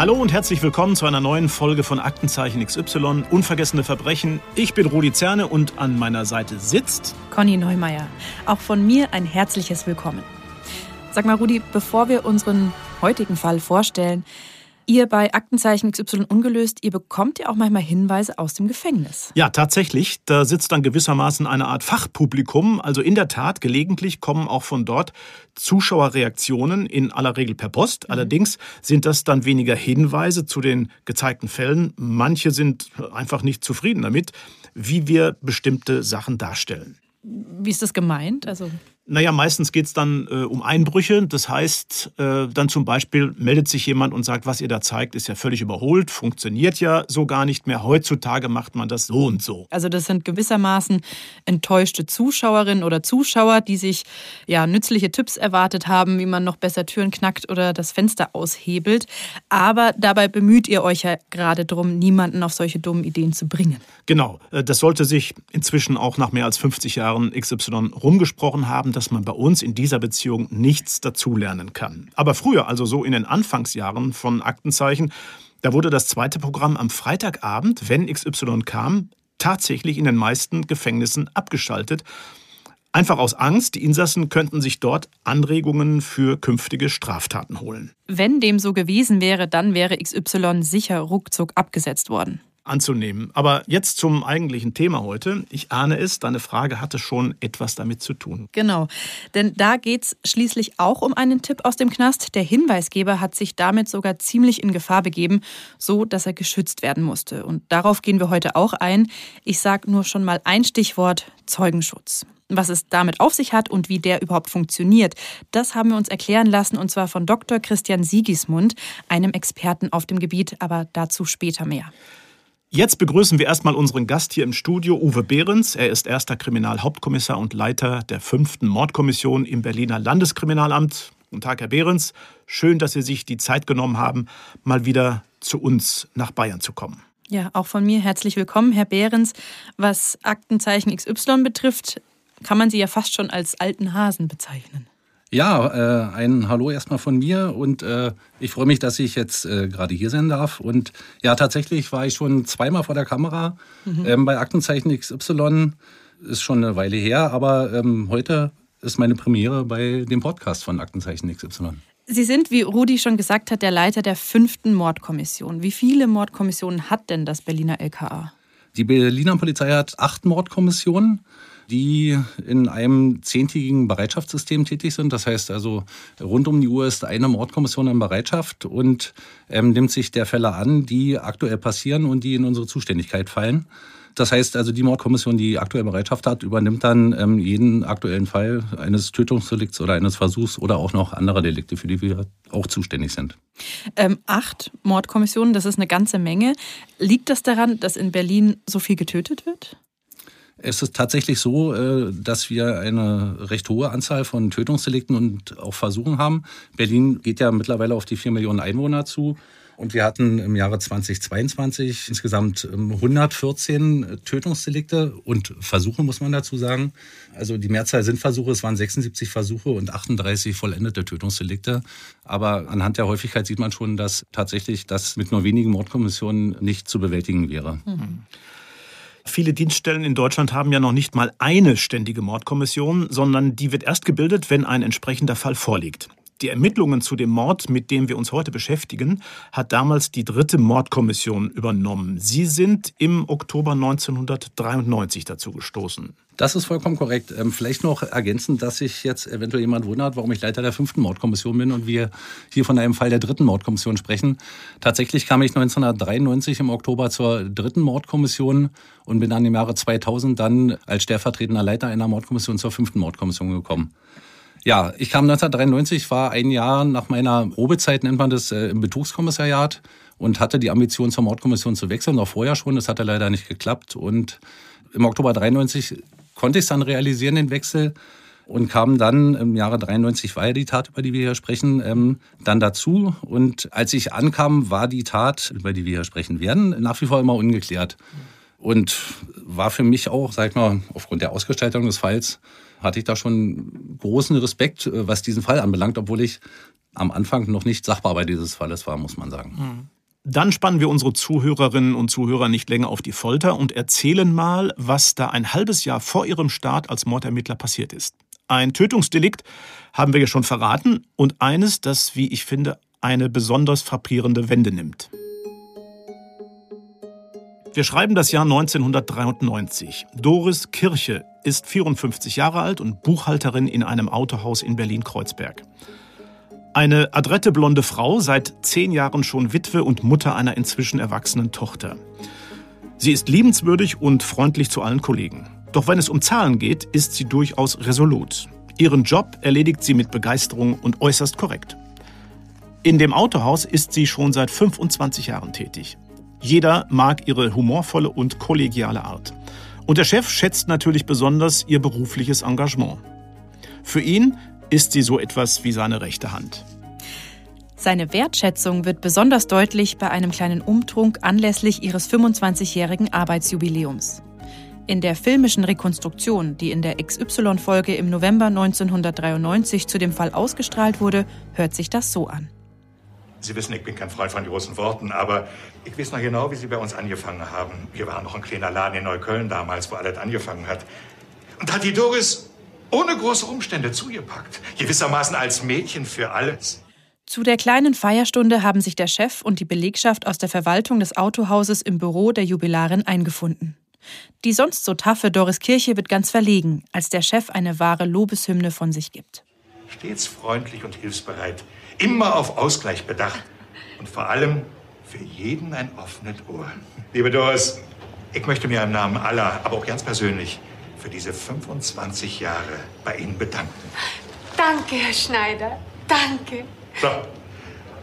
Hallo und herzlich willkommen zu einer neuen Folge von Aktenzeichen XY, Unvergessene Verbrechen. Ich bin Rudi Zerne und an meiner Seite sitzt Conny Neumeier. Auch von mir ein herzliches Willkommen. Sag mal, Rudi, bevor wir unseren heutigen Fall vorstellen, Ihr bei Aktenzeichen XY ungelöst, ihr bekommt ja auch manchmal Hinweise aus dem Gefängnis. Ja, tatsächlich. Da sitzt dann gewissermaßen eine Art Fachpublikum. Also in der Tat, gelegentlich kommen auch von dort Zuschauerreaktionen, in aller Regel per Post. Mhm. Allerdings sind das dann weniger Hinweise zu den gezeigten Fällen. Manche sind einfach nicht zufrieden damit, wie wir bestimmte Sachen darstellen. Wie ist das gemeint? Also naja, meistens geht es dann äh, um Einbrüche. Das heißt, äh, dann zum Beispiel meldet sich jemand und sagt, was ihr da zeigt, ist ja völlig überholt, funktioniert ja so gar nicht mehr. Heutzutage macht man das so und so. Also das sind gewissermaßen enttäuschte Zuschauerinnen oder Zuschauer, die sich ja nützliche Tipps erwartet haben, wie man noch besser Türen knackt oder das Fenster aushebelt. Aber dabei bemüht ihr euch ja gerade darum, niemanden auf solche dummen Ideen zu bringen. Genau. Äh, das sollte sich inzwischen auch nach mehr als 50 Jahren XY rumgesprochen haben dass man bei uns in dieser Beziehung nichts dazulernen kann. Aber früher, also so in den Anfangsjahren von Aktenzeichen, da wurde das zweite Programm am Freitagabend, wenn XY kam, tatsächlich in den meisten Gefängnissen abgeschaltet. Einfach aus Angst, die Insassen könnten sich dort Anregungen für künftige Straftaten holen. Wenn dem so gewesen wäre, dann wäre XY sicher ruckzuck abgesetzt worden anzunehmen. Aber jetzt zum eigentlichen Thema heute. Ich ahne es, deine Frage hatte schon etwas damit zu tun. Genau, denn da geht es schließlich auch um einen Tipp aus dem Knast. Der Hinweisgeber hat sich damit sogar ziemlich in Gefahr begeben, so dass er geschützt werden musste. Und darauf gehen wir heute auch ein. Ich sage nur schon mal ein Stichwort Zeugenschutz. Was es damit auf sich hat und wie der überhaupt funktioniert, das haben wir uns erklären lassen und zwar von Dr. Christian Siegismund, einem Experten auf dem Gebiet, aber dazu später mehr. Jetzt begrüßen wir erstmal unseren Gast hier im Studio, Uwe Behrens. Er ist erster Kriminalhauptkommissar und Leiter der fünften Mordkommission im Berliner Landeskriminalamt. Guten Tag, Herr Behrens. Schön, dass Sie sich die Zeit genommen haben, mal wieder zu uns nach Bayern zu kommen. Ja, auch von mir herzlich willkommen, Herr Behrens. Was Aktenzeichen XY betrifft, kann man Sie ja fast schon als alten Hasen bezeichnen. Ja, äh, ein Hallo erstmal von mir und äh, ich freue mich, dass ich jetzt äh, gerade hier sein darf. Und ja, tatsächlich war ich schon zweimal vor der Kamera mhm. ähm, bei Aktenzeichen XY. Ist schon eine Weile her, aber ähm, heute ist meine Premiere bei dem Podcast von Aktenzeichen XY. Sie sind, wie Rudi schon gesagt hat, der Leiter der fünften Mordkommission. Wie viele Mordkommissionen hat denn das Berliner LKA? Die Berliner Polizei hat acht Mordkommissionen die in einem zehntägigen Bereitschaftssystem tätig sind. Das heißt also, rund um die Uhr ist eine Mordkommission in Bereitschaft und ähm, nimmt sich der Fälle an, die aktuell passieren und die in unsere Zuständigkeit fallen. Das heißt also, die Mordkommission, die aktuell Bereitschaft hat, übernimmt dann ähm, jeden aktuellen Fall eines Tötungsdelikts oder eines Versuchs oder auch noch anderer Delikte, für die wir auch zuständig sind. Ähm, acht Mordkommissionen, das ist eine ganze Menge. Liegt das daran, dass in Berlin so viel getötet wird? Es ist tatsächlich so, äh, dass wir eine recht hohe Anzahl von Tötungsdelikten und auch Versuchen haben. Berlin geht ja mittlerweile auf die vier Millionen Einwohner zu. Und wir hatten im Jahre 2022 insgesamt 114 ähm, Tötungsdelikte und Versuche, muss man dazu sagen. Also die Mehrzahl sind Versuche, es waren 76 Versuche und 38 vollendete Tötungsdelikte. Aber anhand der Häufigkeit sieht man schon, dass tatsächlich das mit nur wenigen Mordkommissionen nicht zu bewältigen wäre. Mhm. Viele Dienststellen in Deutschland haben ja noch nicht mal eine ständige Mordkommission, sondern die wird erst gebildet, wenn ein entsprechender Fall vorliegt. Die Ermittlungen zu dem Mord, mit dem wir uns heute beschäftigen, hat damals die dritte Mordkommission übernommen. Sie sind im Oktober 1993 dazu gestoßen. Das ist vollkommen korrekt. Ähm, vielleicht noch ergänzend, dass sich jetzt eventuell jemand wundert, warum ich Leiter der fünften Mordkommission bin und wir hier von einem Fall der dritten Mordkommission sprechen. Tatsächlich kam ich 1993 im Oktober zur dritten Mordkommission und bin dann im Jahre 2000 dann als stellvertretender Leiter einer Mordkommission zur fünften Mordkommission gekommen. Ja, ich kam 1993, war ein Jahr nach meiner Probezeit, nennt man das, äh, im Betrugskommissariat und hatte die Ambition, zur Mordkommission zu wechseln, noch vorher schon. Das hatte leider nicht geklappt. Und im Oktober 93 konnte ich es dann realisieren, den Wechsel. Und kam dann im Jahre 93 war ja die Tat, über die wir hier sprechen, ähm, dann dazu. Und als ich ankam, war die Tat, über die wir hier sprechen werden, nach wie vor immer ungeklärt. Und war für mich auch, sag ich mal, aufgrund der Ausgestaltung des Falls hatte ich da schon großen Respekt, äh, was diesen Fall anbelangt, obwohl ich am Anfang noch nicht Sachbearbeiter dieses Falles war, muss man sagen. Mhm. Dann spannen wir unsere Zuhörerinnen und Zuhörer nicht länger auf die Folter und erzählen mal, was da ein halbes Jahr vor ihrem Start als Mordermittler passiert ist. Ein Tötungsdelikt haben wir ja schon verraten und eines, das, wie ich finde, eine besonders frappierende Wende nimmt. Wir schreiben das Jahr 1993. Doris Kirche ist 54 Jahre alt und Buchhalterin in einem Autohaus in Berlin-Kreuzberg. Eine adrette blonde Frau, seit zehn Jahren schon Witwe und Mutter einer inzwischen erwachsenen Tochter. Sie ist liebenswürdig und freundlich zu allen Kollegen. Doch wenn es um Zahlen geht, ist sie durchaus resolut. Ihren Job erledigt sie mit Begeisterung und äußerst korrekt. In dem Autohaus ist sie schon seit 25 Jahren tätig. Jeder mag ihre humorvolle und kollegiale Art. Und der Chef schätzt natürlich besonders ihr berufliches Engagement. Für ihn ist sie so etwas wie seine rechte Hand. Seine Wertschätzung wird besonders deutlich bei einem kleinen Umtrunk anlässlich ihres 25-jährigen Arbeitsjubiläums. In der filmischen Rekonstruktion, die in der XY-Folge im November 1993 zu dem Fall ausgestrahlt wurde, hört sich das so an. Sie wissen, ich bin kein Freund von großen Worten, aber ich weiß noch genau, wie Sie bei uns angefangen haben. Wir waren noch ein kleiner Laden in Neukölln damals, wo alles angefangen hat. Und hat die Doris ohne große Umstände zugepackt. Gewissermaßen als Mädchen für alles. Zu der kleinen Feierstunde haben sich der Chef und die Belegschaft aus der Verwaltung des Autohauses im Büro der Jubilarin eingefunden. Die sonst so taffe Doris Kirche wird ganz verlegen, als der Chef eine wahre Lobeshymne von sich gibt. Stets freundlich und hilfsbereit, immer auf Ausgleich bedacht und vor allem für jeden ein offenes Ohr. Liebe Doris, ich möchte mir im Namen aller, aber auch ganz persönlich, für diese 25 Jahre bei Ihnen bedanken. Danke, Herr Schneider. Danke. So,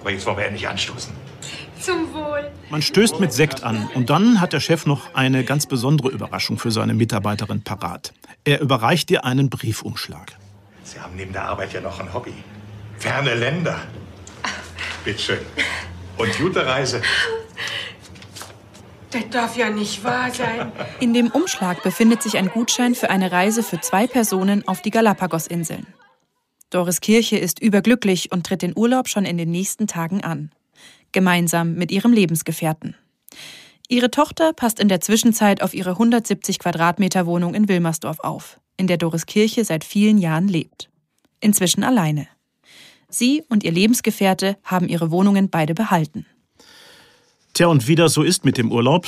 aber jetzt wollen wir endlich anstoßen. Zum Wohl. Man stößt mit Sekt an und dann hat der Chef noch eine ganz besondere Überraschung für seine Mitarbeiterin parat. Er überreicht ihr einen Briefumschlag. Sie haben neben der Arbeit ja noch ein Hobby. Ferne Länder. Bitte schön. Und gute Reise. Das darf ja nicht wahr sein. In dem Umschlag befindet sich ein Gutschein für eine Reise für zwei Personen auf die Galapagos-Inseln. Doris Kirche ist überglücklich und tritt den Urlaub schon in den nächsten Tagen an. Gemeinsam mit ihrem Lebensgefährten. Ihre Tochter passt in der Zwischenzeit auf ihre 170 Quadratmeter Wohnung in Wilmersdorf auf, in der Doris Kirche seit vielen Jahren lebt. Inzwischen alleine. Sie und ihr Lebensgefährte haben ihre Wohnungen beide behalten. Tja, und wie das so ist mit dem Urlaub,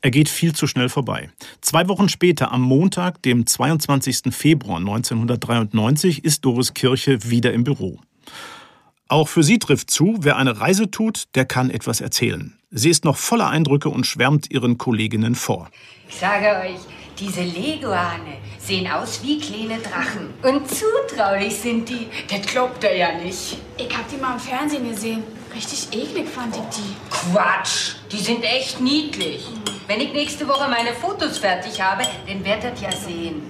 er geht viel zu schnell vorbei. Zwei Wochen später, am Montag, dem 22. Februar 1993, ist Doris Kirche wieder im Büro. Auch für sie trifft zu, wer eine Reise tut, der kann etwas erzählen. Sie ist noch voller Eindrücke und schwärmt ihren Kolleginnen vor. Ich sage euch, diese Leguane sehen aus wie kleine Drachen. Und zutraulich sind die. Das glaubt er ja nicht. Ich hab die mal im Fernsehen gesehen. Richtig eklig fand ich die. Quatsch, die sind echt niedlich. Wenn ich nächste Woche meine Fotos fertig habe, dann werdet ihr ja sehen.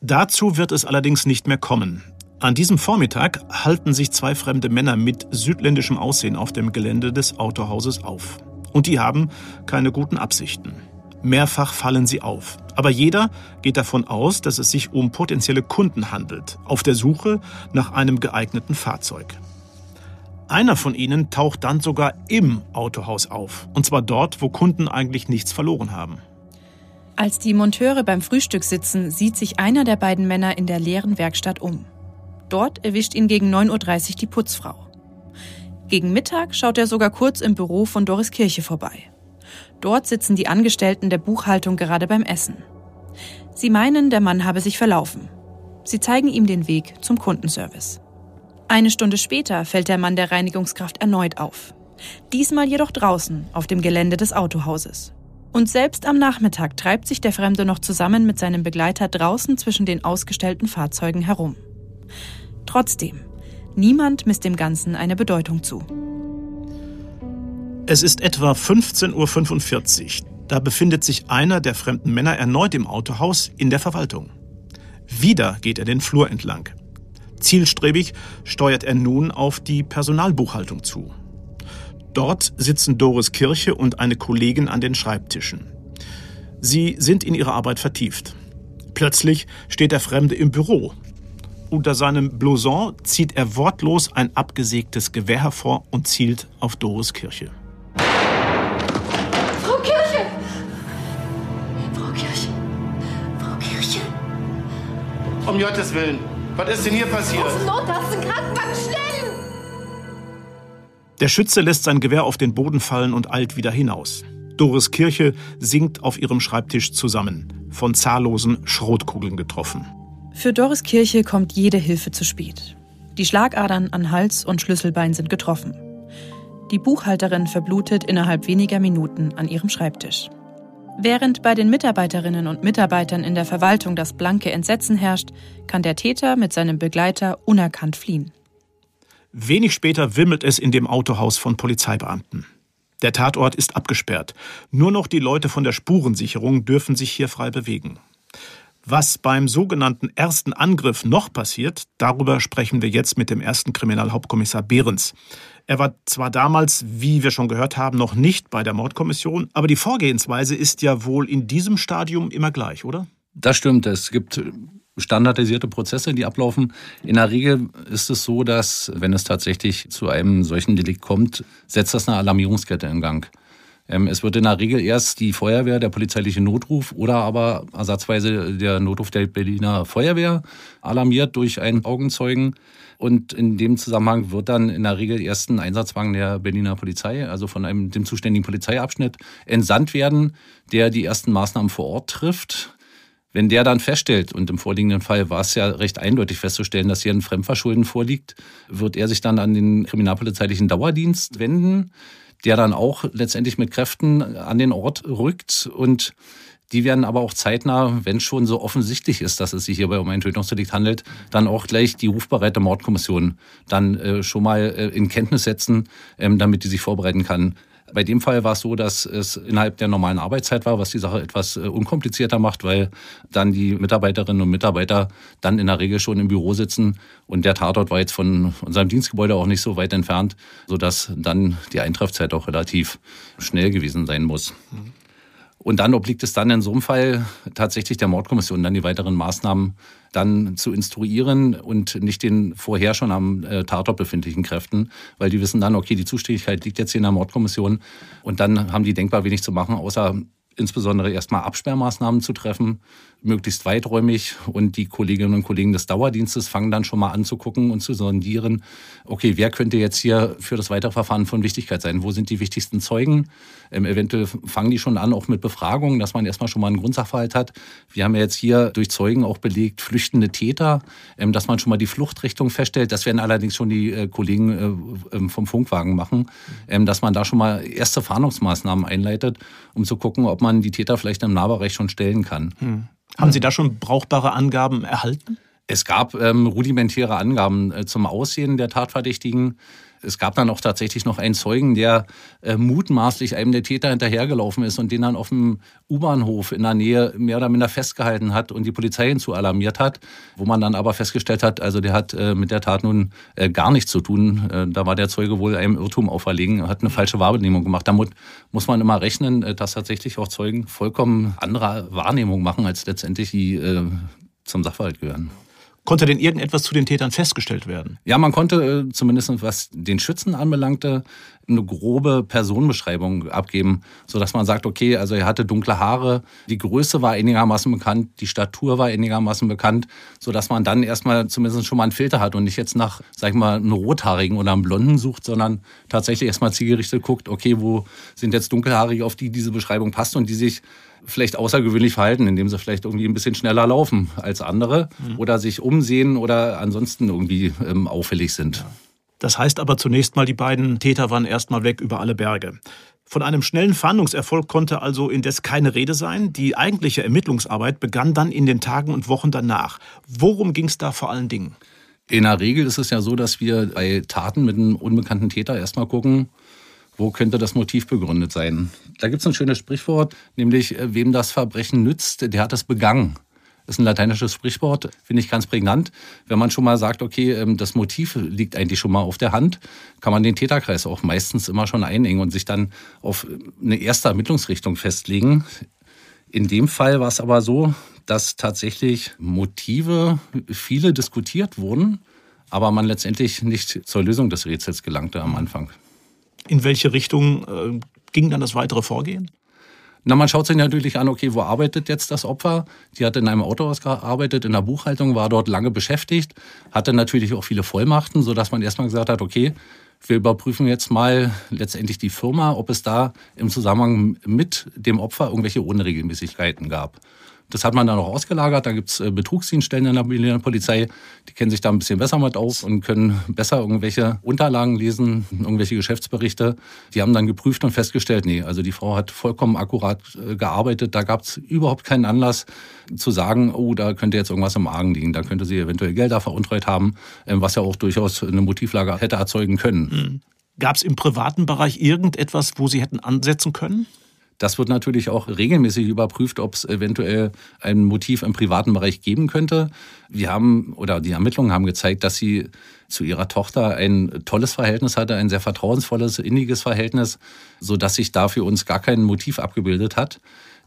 Dazu wird es allerdings nicht mehr kommen. An diesem Vormittag halten sich zwei fremde Männer mit südländischem Aussehen auf dem Gelände des Autohauses auf. Und die haben keine guten Absichten. Mehrfach fallen sie auf. Aber jeder geht davon aus, dass es sich um potenzielle Kunden handelt, auf der Suche nach einem geeigneten Fahrzeug. Einer von ihnen taucht dann sogar im Autohaus auf. Und zwar dort, wo Kunden eigentlich nichts verloren haben. Als die Monteure beim Frühstück sitzen, sieht sich einer der beiden Männer in der leeren Werkstatt um. Dort erwischt ihn gegen 9.30 Uhr die Putzfrau. Gegen Mittag schaut er sogar kurz im Büro von Doris Kirche vorbei. Dort sitzen die Angestellten der Buchhaltung gerade beim Essen. Sie meinen, der Mann habe sich verlaufen. Sie zeigen ihm den Weg zum Kundenservice. Eine Stunde später fällt der Mann der Reinigungskraft erneut auf. Diesmal jedoch draußen, auf dem Gelände des Autohauses. Und selbst am Nachmittag treibt sich der Fremde noch zusammen mit seinem Begleiter draußen zwischen den ausgestellten Fahrzeugen herum. Trotzdem, niemand misst dem Ganzen eine Bedeutung zu. Es ist etwa 15.45 Uhr. Da befindet sich einer der fremden Männer erneut im Autohaus in der Verwaltung. Wieder geht er den Flur entlang. Zielstrebig steuert er nun auf die Personalbuchhaltung zu. Dort sitzen Doris Kirche und eine Kollegin an den Schreibtischen. Sie sind in ihre Arbeit vertieft. Plötzlich steht der Fremde im Büro Unter seinem Blouson zieht er wortlos ein abgesägtes Gewehr hervor und zielt auf Doris Kirche. Frau Kirche! Frau Kirche! Frau Kirche! Um Gottes Willen, was ist denn hier passiert? Notarzt, ein Krankenwagen, schnell! Der Schütze lässt sein Gewehr auf den Boden fallen und eilt wieder hinaus. Doris Kirche sinkt auf ihrem Schreibtisch zusammen, von zahllosen Schrotkugeln getroffen. Für Doris Kirche kommt jede Hilfe zu spät. Die Schlagadern an Hals und Schlüsselbein sind getroffen. Die Buchhalterin verblutet innerhalb weniger Minuten an ihrem Schreibtisch. Während bei den Mitarbeiterinnen und Mitarbeitern in der Verwaltung das blanke Entsetzen herrscht, kann der Täter mit seinem Begleiter unerkannt fliehen. Wenig später wimmelt es in dem Autohaus von Polizeibeamten. Der Tatort ist abgesperrt. Nur noch die Leute von der Spurensicherung dürfen sich hier frei bewegen. Was beim sogenannten ersten Angriff noch passiert, darüber sprechen wir jetzt mit dem ersten Kriminalhauptkommissar Behrens. Er war zwar damals, wie wir schon gehört haben, noch nicht bei der Mordkommission, aber die Vorgehensweise ist ja wohl in diesem Stadium immer gleich, oder? Das stimmt. Es gibt standardisierte Prozesse, die ablaufen. In der Regel ist es so, dass, wenn es tatsächlich zu einem solchen Delikt kommt, setzt das eine Alarmierungskette in Gang. Ähm, es wird in der Regel erst die Feuerwehr, der polizeiliche Notruf oder aber ersatzweise der Notruf der Berliner Feuerwehr alarmiert durch einen Augenzeugen. Und in dem Zusammenhang wird dann in der Regel erst ein Einsatzwagen der Berliner Polizei, also von einem, dem zuständigen Polizeiabschnitt, entsandt werden, der die ersten Maßnahmen vor Ort trifft. Wenn der dann feststellt, und im vorliegenden Fall war es ja recht eindeutig festzustellen, dass hier ein Fremdverschulden vorliegt, wird er sich dann an den kriminalpolizeilichen Dauerdienst wenden der dann auch letztendlich mit Kräften an den Ort rückt und die werden aber auch zeitnah, wenn schon so offensichtlich ist, dass es sich hierbei um ein Tötungsdelikt handelt, dann auch gleich die rufbereite Mordkommission dann äh, schon mal äh, in Kenntnis setzen, ähm, damit die sich vorbereiten kann. Bei dem Fall war es so, dass es innerhalb der normalen Arbeitszeit war, was die Sache etwas äh, unkomplizierter macht, weil dann die Mitarbeiterinnen und Mitarbeiter dann in der Regel schon im Büro sitzen und der Tatort war jetzt von unserem Dienstgebäude auch nicht so weit entfernt, sodass dann die Eintreffzeit auch relativ schnell gewesen sein muss. Mhm. Und dann obliegt es dann in so einem Fall tatsächlich der Mordkommission, dann die weiteren Maßnahmen dann zu instruieren und nicht den vorher schon am äh, Tatort befindlichen Kräften, weil die wissen dann, okay, die Zuständigkeit liegt jetzt hier in der Mordkommission und dann haben die denkbar wenig zu machen, außer insbesondere erstmal Absperrmaßnahmen zu treffen, möglichst weiträumig. Und die Kolleginnen und Kollegen des Dauerdienstes fangen dann schon mal an zu gucken und zu sondieren, okay, wer könnte jetzt hier für das weitere Verfahren von Wichtigkeit sein? Wo sind die wichtigsten Zeugen? Ähm, eventuell fangen die schon an, auch mit Befragungen, dass man erstmal schon mal einen Grundsachverhalt hat. Wir haben ja jetzt hier durch Zeugen auch belegt, flüchtende Täter, ähm, dass man schon mal die Fluchtrichtung feststellt. Das werden allerdings schon die äh, Kollegen äh, ähm, vom Funkwagen machen, ähm, dass man da schon mal erste Fahndungsmaßnahmen einleitet, um zu gucken, ob man die Täter vielleicht im Nahbereich schon stellen kann. Hm. Haben Sie da schon brauchbare Angaben erhalten? Es gab ähm, rudimentäre Angaben äh, zum Aussehen der Tatverdächtigen. Es gab dann auch tatsächlich noch einen Zeugen, der äh, mutmaßlich einem der Täter hinterhergelaufen ist und den dann auf dem U-Bahnhof in der Nähe mehr oder minder festgehalten hat und die Polizei hinzu alarmiert hat, wo man dann aber festgestellt hat, also der hat äh, mit der Tat nun äh, gar nichts zu tun. Äh, da war der Zeuge wohl einem Irrtum auferlegen, hat eine falsche Wahrnehmung gemacht. Damit muss man immer rechnen, äh, dass tatsächlich auch Zeugen vollkommen andere Wahrnehmung machen, als letztendlich die äh, zum Sachverhalt gehören. Konnte denn irgendetwas zu den Tätern festgestellt werden? Ja, man konnte äh, zumindest was den Schützen anbelangte, eine grobe Personenbeschreibung abgeben, so dass man sagt, okay, also er hatte dunkle Haare, die Größe war einigermaßen bekannt, die Statur war einigermaßen bekannt, so dass man dann erstmal zumindest schon mal einen Filter hat und nicht jetzt nach, sag ich mal, einem rothaarigen oder einem blonden sucht, sondern tatsächlich erstmal zielgerichtet guckt, okay, wo sind jetzt dunkelhaarige, auf die diese Beschreibung passt und die sich vielleicht außergewöhnlich verhalten, indem sie vielleicht irgendwie ein bisschen schneller laufen als andere mhm. oder sich umsehen oder ansonsten irgendwie ähm, auffällig sind. Das heißt aber zunächst mal, die beiden Täter waren erstmal weg über alle Berge. Von einem schnellen Fahndungserfolg konnte also indes keine Rede sein. Die eigentliche Ermittlungsarbeit begann dann in den Tagen und Wochen danach. Worum ging es da vor allen Dingen? In der Regel ist es ja so, dass wir bei Taten mit einem unbekannten Täter erstmal gucken, wo könnte das Motiv begründet sein? Da gibt es ein schönes Sprichwort, nämlich äh, wem das Verbrechen nützt, der hat es begangen. Das ist ein lateinisches Sprichwort, finde ich ganz prägnant. Wenn man schon mal sagt, okay, ähm, das Motiv liegt eigentlich schon mal auf der Hand, kann man den Täterkreis auch meistens immer schon einengen und sich dann auf eine erste Ermittlungsrichtung festlegen. In dem Fall war es aber so, dass tatsächlich Motive viele diskutiert wurden, aber man letztendlich nicht zur Lösung des Rätsels gelangte am Anfang. In welche Richtung äh, ging dann das weitere Vorgehen? Na, man schaut sich natürlich an, okay, wo arbeitet jetzt das Opfer? Die hat in einem Autohaus gearbeitet, in der Buchhaltung, war dort lange beschäftigt, hatte natürlich auch viele Vollmachten, sodass man erstmal gesagt hat, okay, wir überprüfen jetzt mal letztendlich die Firma, ob es da im Zusammenhang mit dem Opfer irgendwelche Unregelmäßigkeiten gab. Das hat man dann auch ausgelagert. Da gibt es äh, Betrugsdienststellen in der Berliner Polizei, die kennen sich da ein bisschen besser mit aus und können besser irgendwelche Unterlagen lesen, irgendwelche Geschäftsberichte. Die haben dann geprüft und festgestellt, nee, also die Frau hat vollkommen akkurat äh, gearbeitet. Da gab es überhaupt keinen Anlass zu sagen, oh, da könnte jetzt irgendwas im Argen liegen. Da könnte sie eventuell Gelder veruntreut haben, ähm, was ja auch durchaus eine Motivlage hätte erzeugen können. Hm. Gab es im privaten Bereich irgendetwas, wo Sie hätten ansetzen können? Das wird natürlich auch regelmäßig überprüft, ob es eventuell ein Motiv im privaten Bereich geben könnte. Wir haben oder die Ermittlungen haben gezeigt, dass sie zu ihrer Tochter ein tolles Verhältnis hatte, ein sehr vertrauensvolles, inniges Verhältnis, so dass sich da für uns gar kein Motiv abgebildet hat.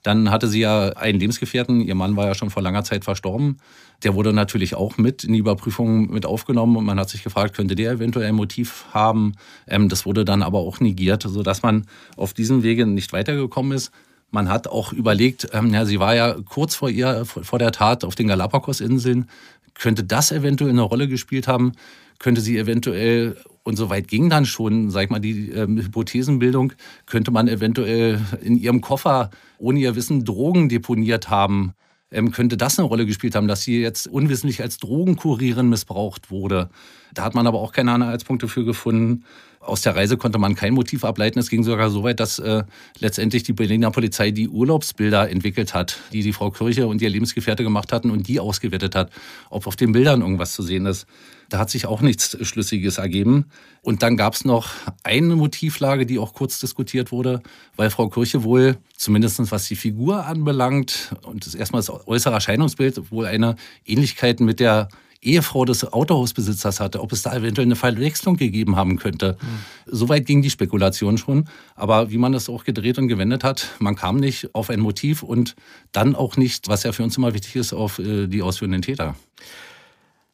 Dann hatte sie ja einen Lebensgefährten, ihr Mann war ja schon vor langer Zeit verstorben. Der wurde natürlich auch mit in die Überprüfung mit aufgenommen und man hat sich gefragt, könnte der eventuell ein Motiv haben? Ähm, das wurde dann aber auch negiert, sodass man auf diesem Wege nicht weitergekommen ist. Man hat auch überlegt, ähm, ja, sie war ja kurz vor ihr, vor der Tat auf den Galapagos-Inseln. Könnte das eventuell eine Rolle gespielt haben? Könnte sie eventuell und so weit ging dann schon, sag ich mal, die ähm, Hypothesenbildung, könnte man eventuell in ihrem Koffer ohne ihr Wissen Drogen deponiert haben. Ähm, könnte das eine Rolle gespielt haben, dass sie jetzt unwissentlich als Drogenkurierin missbraucht wurde. Da hat man aber auch keine Anhaltspunkte für gefunden. Aus der Reise konnte man kein Motiv ableiten. Es ging sogar so weit, dass äh, letztendlich die Berliner Polizei die Urlaubsbilder entwickelt hat, die die Frau Kirche und ihr Lebensgefährte gemacht hatten und die ausgewertet hat, ob auf den Bildern irgendwas zu sehen ist. Da hat sich auch nichts Schlüssiges ergeben. Und dann gab es noch eine Motivlage, die auch kurz diskutiert wurde, weil Frau Kirche wohl, zumindest was die Figur anbelangt und das erstmal das äußere Erscheinungsbild, wohl eine Ähnlichkeit mit der Ehefrau des Autohausbesitzers hatte, ob es da eventuell eine Verwechslung gegeben haben könnte. Mhm. Soweit ging die Spekulation schon. Aber wie man das auch gedreht und gewendet hat, man kam nicht auf ein Motiv und dann auch nicht, was ja für uns immer wichtig ist, auf äh, die ausführenden Täter.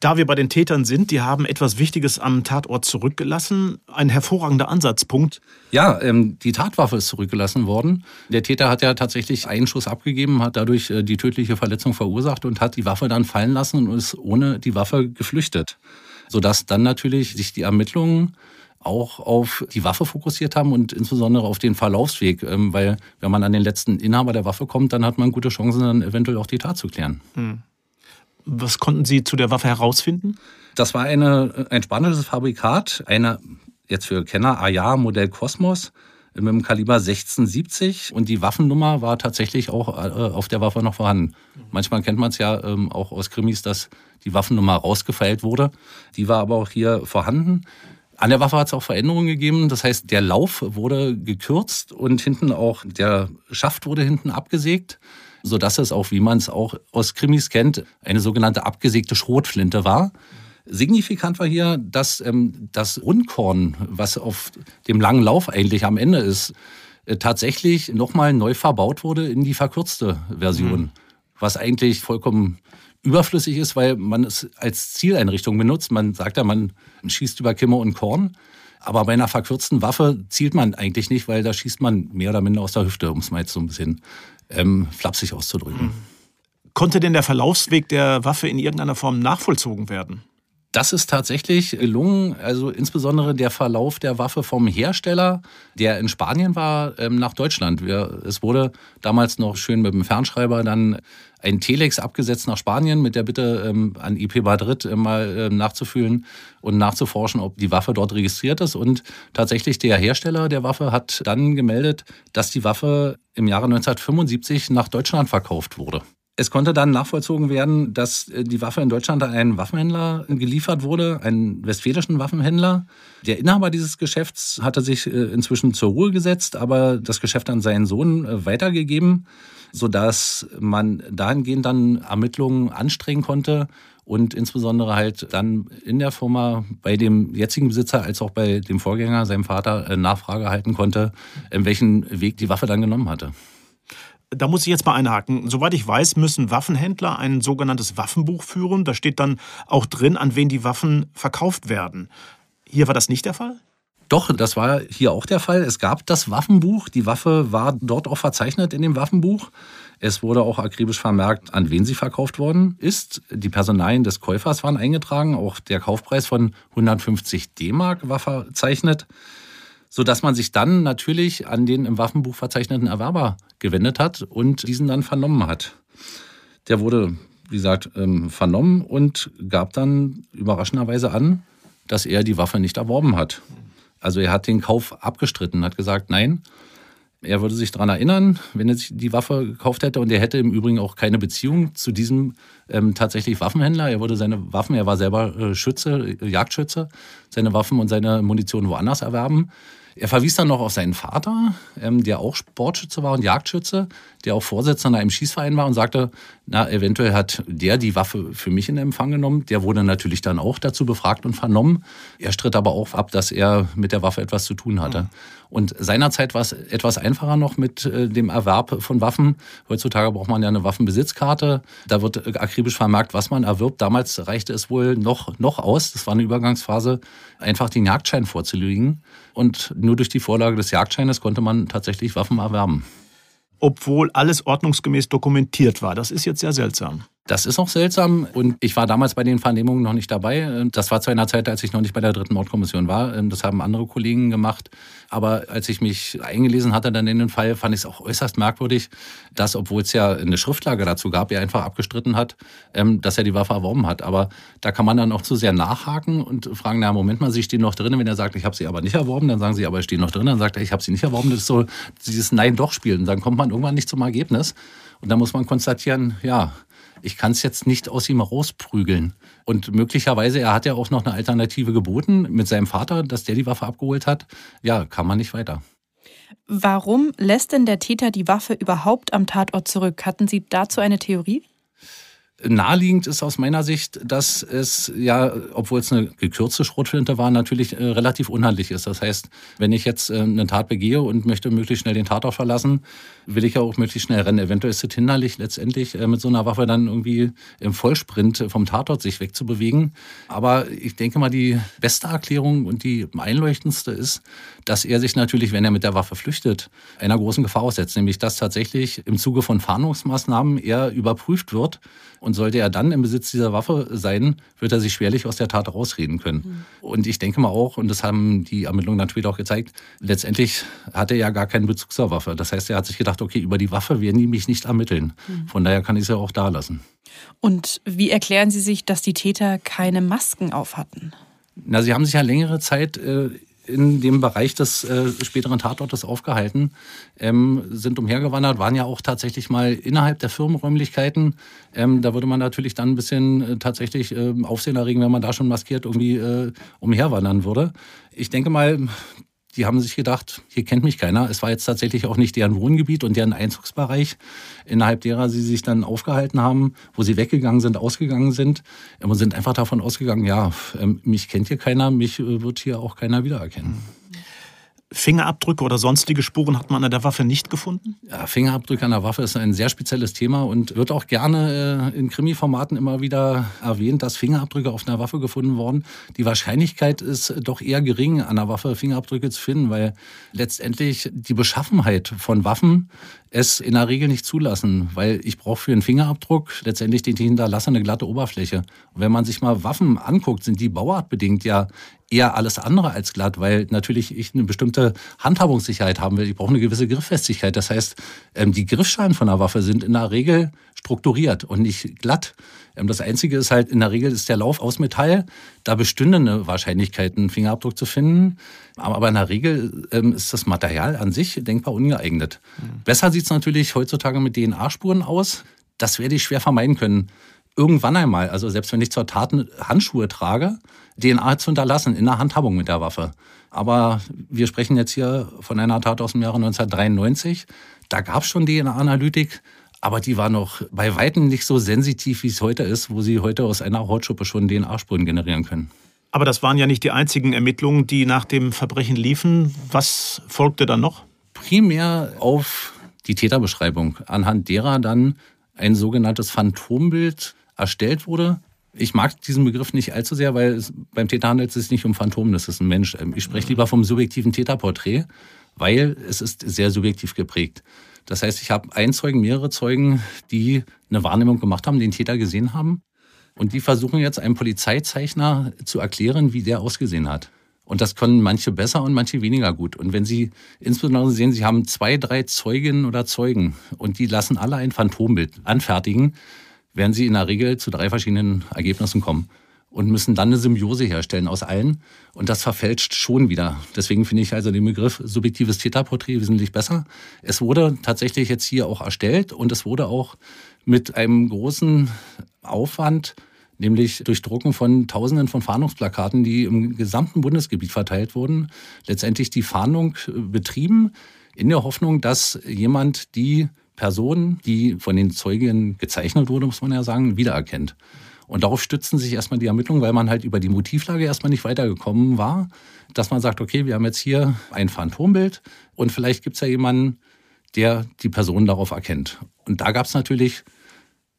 Da wir bei den Tätern sind, die haben etwas Wichtiges am Tatort zurückgelassen. Ein hervorragender Ansatzpunkt. Ja, ähm, die Tatwaffe ist zurückgelassen worden. Der Täter hat ja tatsächlich einen Schuss abgegeben, hat dadurch äh, die tödliche Verletzung verursacht und hat die Waffe dann fallen lassen und ist ohne die Waffe geflüchtet. Sodass dann natürlich sich die Ermittlungen auch auf die Waffe fokussiert haben und insbesondere auf den Verlaufsweg, ähm, weil wenn man an den letzten Inhaber der Waffe kommt, dann hat man gute Chancen, dann eventuell auch die Tat zu klären. Hm. Was konnten Sie zu der Waffe herausfinden? Das war eine, ein spanisches Fabrikat, eine jetzt für Kenner AJA Modell Cosmos mit dem Kaliber 1670 und die Waffennummer war tatsächlich auch äh, auf der Waffe noch vorhanden. Manchmal kennt man es ja ähm, auch aus Krimis, dass die Waffennummer rausgefeilt wurde. Die war aber auch hier vorhanden. An der Waffe hat es auch Veränderungen gegeben. Das heißt, der Lauf wurde gekürzt und hinten auch der Schaft wurde hinten abgesägt sodass es auch, wie man es auch aus Krimis kennt, eine sogenannte abgesägte Schrotflinte war. Signifikant war hier, dass ähm, das Rundkorn, was auf dem langen Lauf eigentlich am Ende ist, äh, tatsächlich nochmal neu verbaut wurde in die verkürzte Version. Mhm. Was eigentlich vollkommen überflüssig ist, weil man es als Zieleinrichtung benutzt. Man sagt ja, man schießt über Kimmer und Korn. Aber bei einer verkürzten Waffe zielt man eigentlich nicht, weil da schießt man mehr oder minder aus der Hüfte, um es mal jetzt so ein bisschen ähm, flapsig auszudrücken. Konnte denn der Verlaufsweg der Waffe in irgendeiner Form nachvollzogen werden? Das ist tatsächlich gelungen, also insbesondere der Verlauf der Waffe vom Hersteller, der in Spanien war, ähm, nach Deutschland. es wurde damals noch schön mit dem Fernschreiber dann ein Telex abgesetzt nach Spanien mit der Bitte ähm, an IP Madrid äh, mal ähm, nachzufühlen und nachzuforschen, ob die Waffe dort registriert ist. Und tatsächlich der Hersteller der Waffe hat dann gemeldet, dass die Waffe im Jahre 1975 nach Deutschland verkauft wurde. Es konnte dann nachvollzogen werden, dass äh, die Waffe in Deutschland an einen Waffenhändler geliefert wurde, einen westfälischen Waffenhändler. Der Inhaber dieses Geschäfts hatte sich äh, inzwischen zur Ruhe gesetzt, aber das Geschäft an seinen Sohn äh, weitergegeben, sodass man dahingehend dann Ermittlungen anstrengen konnte und insbesondere halt dann in der Firma bei dem jetzigen Besitzer als auch bei dem Vorgänger, seinem Vater, Nachfrage halten konnte, in welchen Weg die Waffe dann genommen hatte. Da muss ich jetzt mal einhaken. Soweit ich weiß, müssen Waffenhändler ein sogenanntes Waffenbuch führen. Da steht dann auch drin, an wen die Waffen verkauft werden. Hier war das nicht der Fall? Doch, das war hier auch der Fall. Es gab das Waffenbuch. Die Waffe war dort auch verzeichnet in dem Waffenbuch. Es wurde auch akribisch vermerkt, an wen sie verkauft worden ist. Die Personalien des Käufers waren eingetragen. Auch der Kaufpreis von 150 D-Mark war verzeichnet sodass man sich dann natürlich an den im Waffenbuch verzeichneten Erwerber gewendet hat und diesen dann vernommen hat. Der wurde, wie gesagt, ähm, vernommen und gab dann überraschenderweise an, dass er die Waffe nicht erworben hat. Also er hat den Kauf abgestritten, hat gesagt, nein, er würde sich daran erinnern, wenn er sich die Waffe gekauft hätte und er hätte im Übrigen auch keine Beziehung zu diesem ähm, tatsächlich Waffenhändler. Er würde seine Waffen, er war selber äh, Schütze, Jagdschütze, seine Waffen und seine Munition woanders erwerben. Er verwies dann noch auf seinen Vater, ähm, der auch Sportschütze war und Jagdschütze, der auch Vorsitzender im Schießverein war und sagte, na, eventuell hat der die Waffe für mich in Empfang genommen. Der wurde natürlich dann auch dazu befragt und vernommen. Er stritt aber auch ab, dass er mit der Waffe etwas zu tun hatte. Mhm. Und seinerzeit war es etwas einfacher noch mit äh, dem Erwerb von Waffen. Heutzutage braucht man ja eine Waffenbesitzkarte. Da wird äh, akribisch vermerkt, was man erwirbt. Damals reichte es wohl noch, noch aus, das war eine Übergangsphase, einfach den Jagdschein vorzulegen. Und nur durch die Vorlage des Jagdscheines konnte man tatsächlich Waffen erwerben. Obwohl alles ordnungsgemäß dokumentiert war. Das ist jetzt sehr seltsam. Das ist auch seltsam und ich war damals bei den Vernehmungen noch nicht dabei. Das war zu einer Zeit, als ich noch nicht bei der dritten Mordkommission war. Das haben andere Kollegen gemacht. Aber als ich mich eingelesen hatte dann in den Fall, fand ich es auch äußerst merkwürdig, dass, obwohl es ja eine Schriftlage dazu gab, er einfach abgestritten hat, ähm, dass er die Waffe erworben hat. Aber da kann man dann auch zu sehr nachhaken und fragen, na Moment mal, Sie stehen noch drin. Wenn er sagt, ich habe sie aber nicht erworben, dann sagen Sie, aber ich stehe noch drin. Dann sagt er, ich habe sie nicht erworben. Das ist so dieses Nein-Doch-Spiel. Und dann kommt man irgendwann nicht zum Ergebnis. Und dann muss man konstatieren, ja, ich kann es jetzt nicht aus ihm rausprügeln. Und möglicherweise, er hat ja auch noch eine Alternative geboten mit seinem Vater, dass der die Waffe abgeholt hat. Ja, kann man nicht weiter. Warum lässt denn der Täter die Waffe überhaupt am Tatort zurück? Hatten Sie dazu eine Theorie? Naheliegend ist aus meiner Sicht, dass es ja, obwohl es eine gekürzte Schrotflinte war, natürlich äh, relativ unhandlich ist. Das heißt, wenn ich jetzt äh, eine Tat begehe und möchte möglichst schnell den Tatort verlassen, will ich ja auch möglichst schnell rennen. Eventuell ist es hinderlich, letztendlich äh, mit so einer Waffe dann irgendwie im Vollsprint vom Tatort sich wegzubewegen. Aber ich denke mal, die beste Erklärung und die einleuchtendste ist, dass er sich natürlich, wenn er mit der Waffe flüchtet, einer großen Gefahr aussetzt. Nämlich, dass tatsächlich im Zuge von Fahndungsmaßnahmen er überprüft wird und sollte er dann im Besitz dieser Waffe sein, wird er sich schwerlich aus der Tat rausreden können. Mhm. Und ich denke mal auch, und das haben die Ermittlungen natürlich auch gezeigt, letztendlich hat er ja gar keinen Bezug zur Waffe. Das heißt, er hat sich gedacht, okay, über die Waffe werden die mich nicht ermitteln. Mhm. Von daher kann ich es ja auch da lassen. Und wie erklären Sie sich, dass die Täter keine Masken auf hatten? Na, sie haben sich ja längere Zeit äh, in dem Bereich des äh, späteren Tatortes aufgehalten, ähm, sind umhergewandert, waren ja auch tatsächlich mal innerhalb der Firmenräumlichkeiten. Ähm, da würde man natürlich dann ein bisschen äh, tatsächlich äh, Aufsehen erregen, wenn man da schon maskiert irgendwie äh, umherwandern würde. Ich denke mal, die haben sich gedacht, hier kennt mich keiner. Es war jetzt tatsächlich auch nicht deren Wohngebiet und deren Einzugsbereich, innerhalb derer sie sich dann aufgehalten haben, wo sie weggegangen sind, ausgegangen sind. Und sind einfach davon ausgegangen, ja, ähm, mich kennt hier keiner, mich äh, wird hier auch keiner wiedererkennen. Fingerabdrücke oder sonstige Spuren hat man an der Waffe nicht gefunden? Ja, Fingerabdrücke an der Waffe ist ein sehr spezielles Thema und wird auch gerne äh, in Krimi-Formaten immer wieder erwähnt, dass Fingerabdrücke auf einer Waffe gefunden wurden. Die Wahrscheinlichkeit ist doch eher gering, an der Waffe Fingerabdrücke zu finden, weil letztendlich die Beschaffenheit von Waffen es in der Regel nicht zulassen, weil ich brauche für einen Fingerabdruck letztendlich den ich hinterlasse eine glatte Oberfläche. Und wenn man sich mal Waffen anguckt, sind die bauartbedingt ja eher alles andere als glatt, weil natürlich ich eine bestimmte Handhabungssicherheit haben will. Ich brauche eine gewisse Grifffestigkeit. Das heißt, ähm, die Griffschalen von der Waffe sind in der Regel strukturiert und nicht glatt. Ähm, das Einzige ist halt, in der Regel ist der Lauf aus Metall. Da bestünde eine Wahrscheinlichkeit, einen Fingerabdruck zu finden. Aber in der Regel ähm, ist das Material an sich denkbar ungeeignet. Mhm. Besser sieht es natürlich heutzutage mit DNA-Spuren aus. Das werde ich schwer vermeiden können. Irgendwann einmal, also selbst wenn ich zur Tat Handschuhe trage, DNA zu hinterlassen in der Handhabung mit der Waffe. Aber wir sprechen jetzt hier von einer Tat aus dem Jahre 1993. Da gab es schon DNA-Analytik, aber die war noch bei weitem nicht so sensitiv, wie es heute ist, wo sie heute aus einer Hautschuppe schon DNA-Spuren generieren können. Aber das waren ja nicht die einzigen Ermittlungen, die nach dem Verbrechen liefen. Was folgte dann noch? Primär auf die Täterbeschreibung, anhand derer dann ein sogenanntes Phantombild erstellt wurde. Ich mag diesen Begriff nicht allzu sehr, weil es, beim Täter handelt es sich nicht um Phantom, das ist ein Mensch. Ich spreche lieber vom subjektiven Täterporträt, weil es ist sehr subjektiv geprägt. Das heißt, ich habe einen Zeugen, mehrere Zeugen, die eine Wahrnehmung gemacht haben, den Täter gesehen haben. Und die versuchen jetzt einem Polizeizeichner zu erklären, wie der ausgesehen hat. Und das können manche besser und manche weniger gut. Und wenn Sie insbesondere sehen, Sie haben zwei, drei Zeuginnen oder Zeugen und die lassen alle ein Phantombild anfertigen, werden Sie in der Regel zu drei verschiedenen Ergebnissen kommen und müssen dann eine Symbiose herstellen aus allen. Und das verfälscht schon wieder. Deswegen finde ich also den Begriff subjektives Täterporträt wesentlich besser. Es wurde tatsächlich jetzt hier auch erstellt und es wurde auch mit einem großen Aufwand nämlich durch Drucken von Tausenden von Fahndungsplakaten, die im gesamten Bundesgebiet verteilt wurden, letztendlich die Fahndung äh, betrieben, in der Hoffnung, dass jemand die Person, die von den Zeugen gezeichnet wurde, muss man ja sagen, wiedererkennt. Und darauf stützen sich erstmal die Ermittlungen, weil man halt über die Motivlage erstmal nicht weitergekommen war, dass man sagt, okay, wir haben jetzt hier ein Phantombild und vielleicht gibt es ja jemanden, der die Person darauf erkennt. Und da gab es natürlich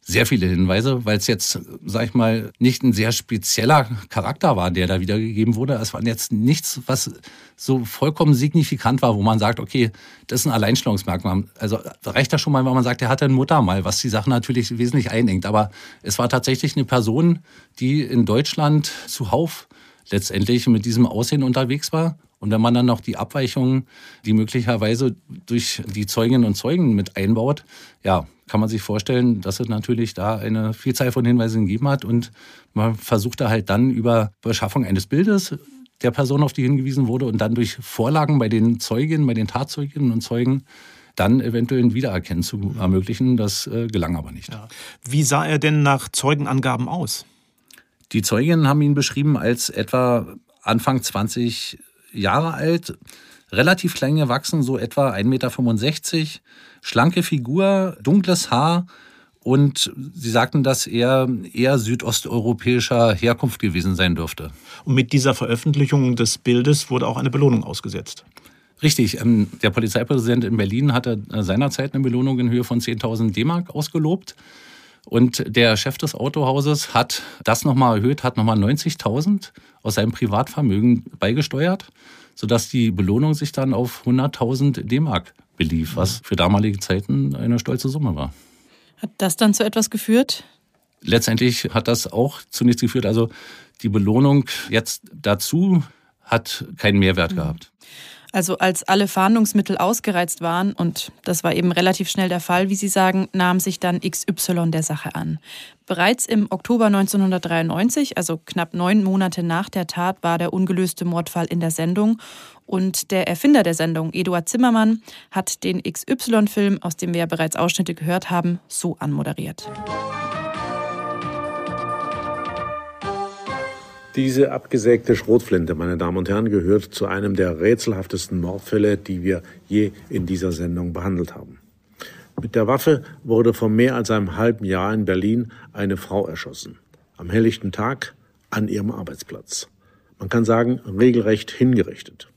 sehr viele Hinweise, weil es jetzt, sag ich mal, nicht ein sehr spezieller Charakter war, der da wiedergegeben wurde. Es war jetzt nichts, was so vollkommen signifikant war, wo man sagt, okay, das ist ein Alleinstellungsmerkmal. Also reicht das schon mal, wenn man sagt, er hatte eine Mutter mal, was die Sache natürlich wesentlich einengt. Aber es war tatsächlich eine Person, die in Deutschland zuhauf letztendlich mit diesem Aussehen unterwegs war. Und wenn man dann noch die Abweichungen, die möglicherweise durch die Zeuginnen und Zeugen mit einbaut, ja, kann man sich vorstellen, dass es natürlich da eine Vielzahl von Hinweisen gegeben hat und man versuchte halt dann über Beschaffung eines Bildes der Person, auf die hingewiesen wurde und dann durch Vorlagen bei den Zeuginnen, bei den Tatzeuginnen und Zeugen dann eventuell ein Wiedererkennen zu ermöglichen. Das äh, gelang aber nicht. Ja. Wie sah er denn nach Zeugenangaben aus? Die Zeuginnen haben ihn beschrieben als etwa Anfang 20 Jahre alt, relativ klein gewachsen, so etwa 1,65 Meter, schlanke Figur, dunkles Haar und sie sagten, dass er eher südosteuropäischer Herkunft gewesen sein dürfte. Und mit dieser Veröffentlichung des Bildes wurde auch eine Belohnung ausgesetzt. Richtig, ähm, der Polizeipräsident in Berlin hatte äh, seinerzeit eine Belohnung in Höhe von 10.000 D-Mark ausgelobt. Und der Chef des Autohauses hat das nochmal erhöht, hat nochmal 90.000 aus seinem Privatvermögen beigesteuert, sodass die Belohnung sich dann auf 100.000 D-Mark belief, was für damalige Zeiten eine stolze Summe war. Hat das dann zu etwas geführt? Letztendlich hat das auch zunächst geführt, also die Belohnung jetzt dazu hat keinen Mehrwert mhm. gehabt. Also als alle Fahndungsmittel ausgereizt waren, und das war eben relativ schnell der Fall, wie Sie sagen, nahm sich dann XY der Sache an. Bereits im Oktober 1993, also knapp neun Monate nach der Tat, war der ungelöste Mordfall in der Sendung. Und der Erfinder der Sendung, Eduard Zimmermann, hat den XY-Film, aus dem wir ja bereits Ausschnitte gehört haben, so anmoderiert. Diese abgesägte Schrotflinte, meine Damen und Herren, gehört zu einem der rätselhaftesten Mordfälle, die wir je in dieser Sendung behandelt haben. Mit der Waffe wurde vor mehr als einem halben Jahr in Berlin eine Frau erschossen. Am helllichten Tag an ihrem Arbeitsplatz. Man kann sagen, regelrecht hingerichtet.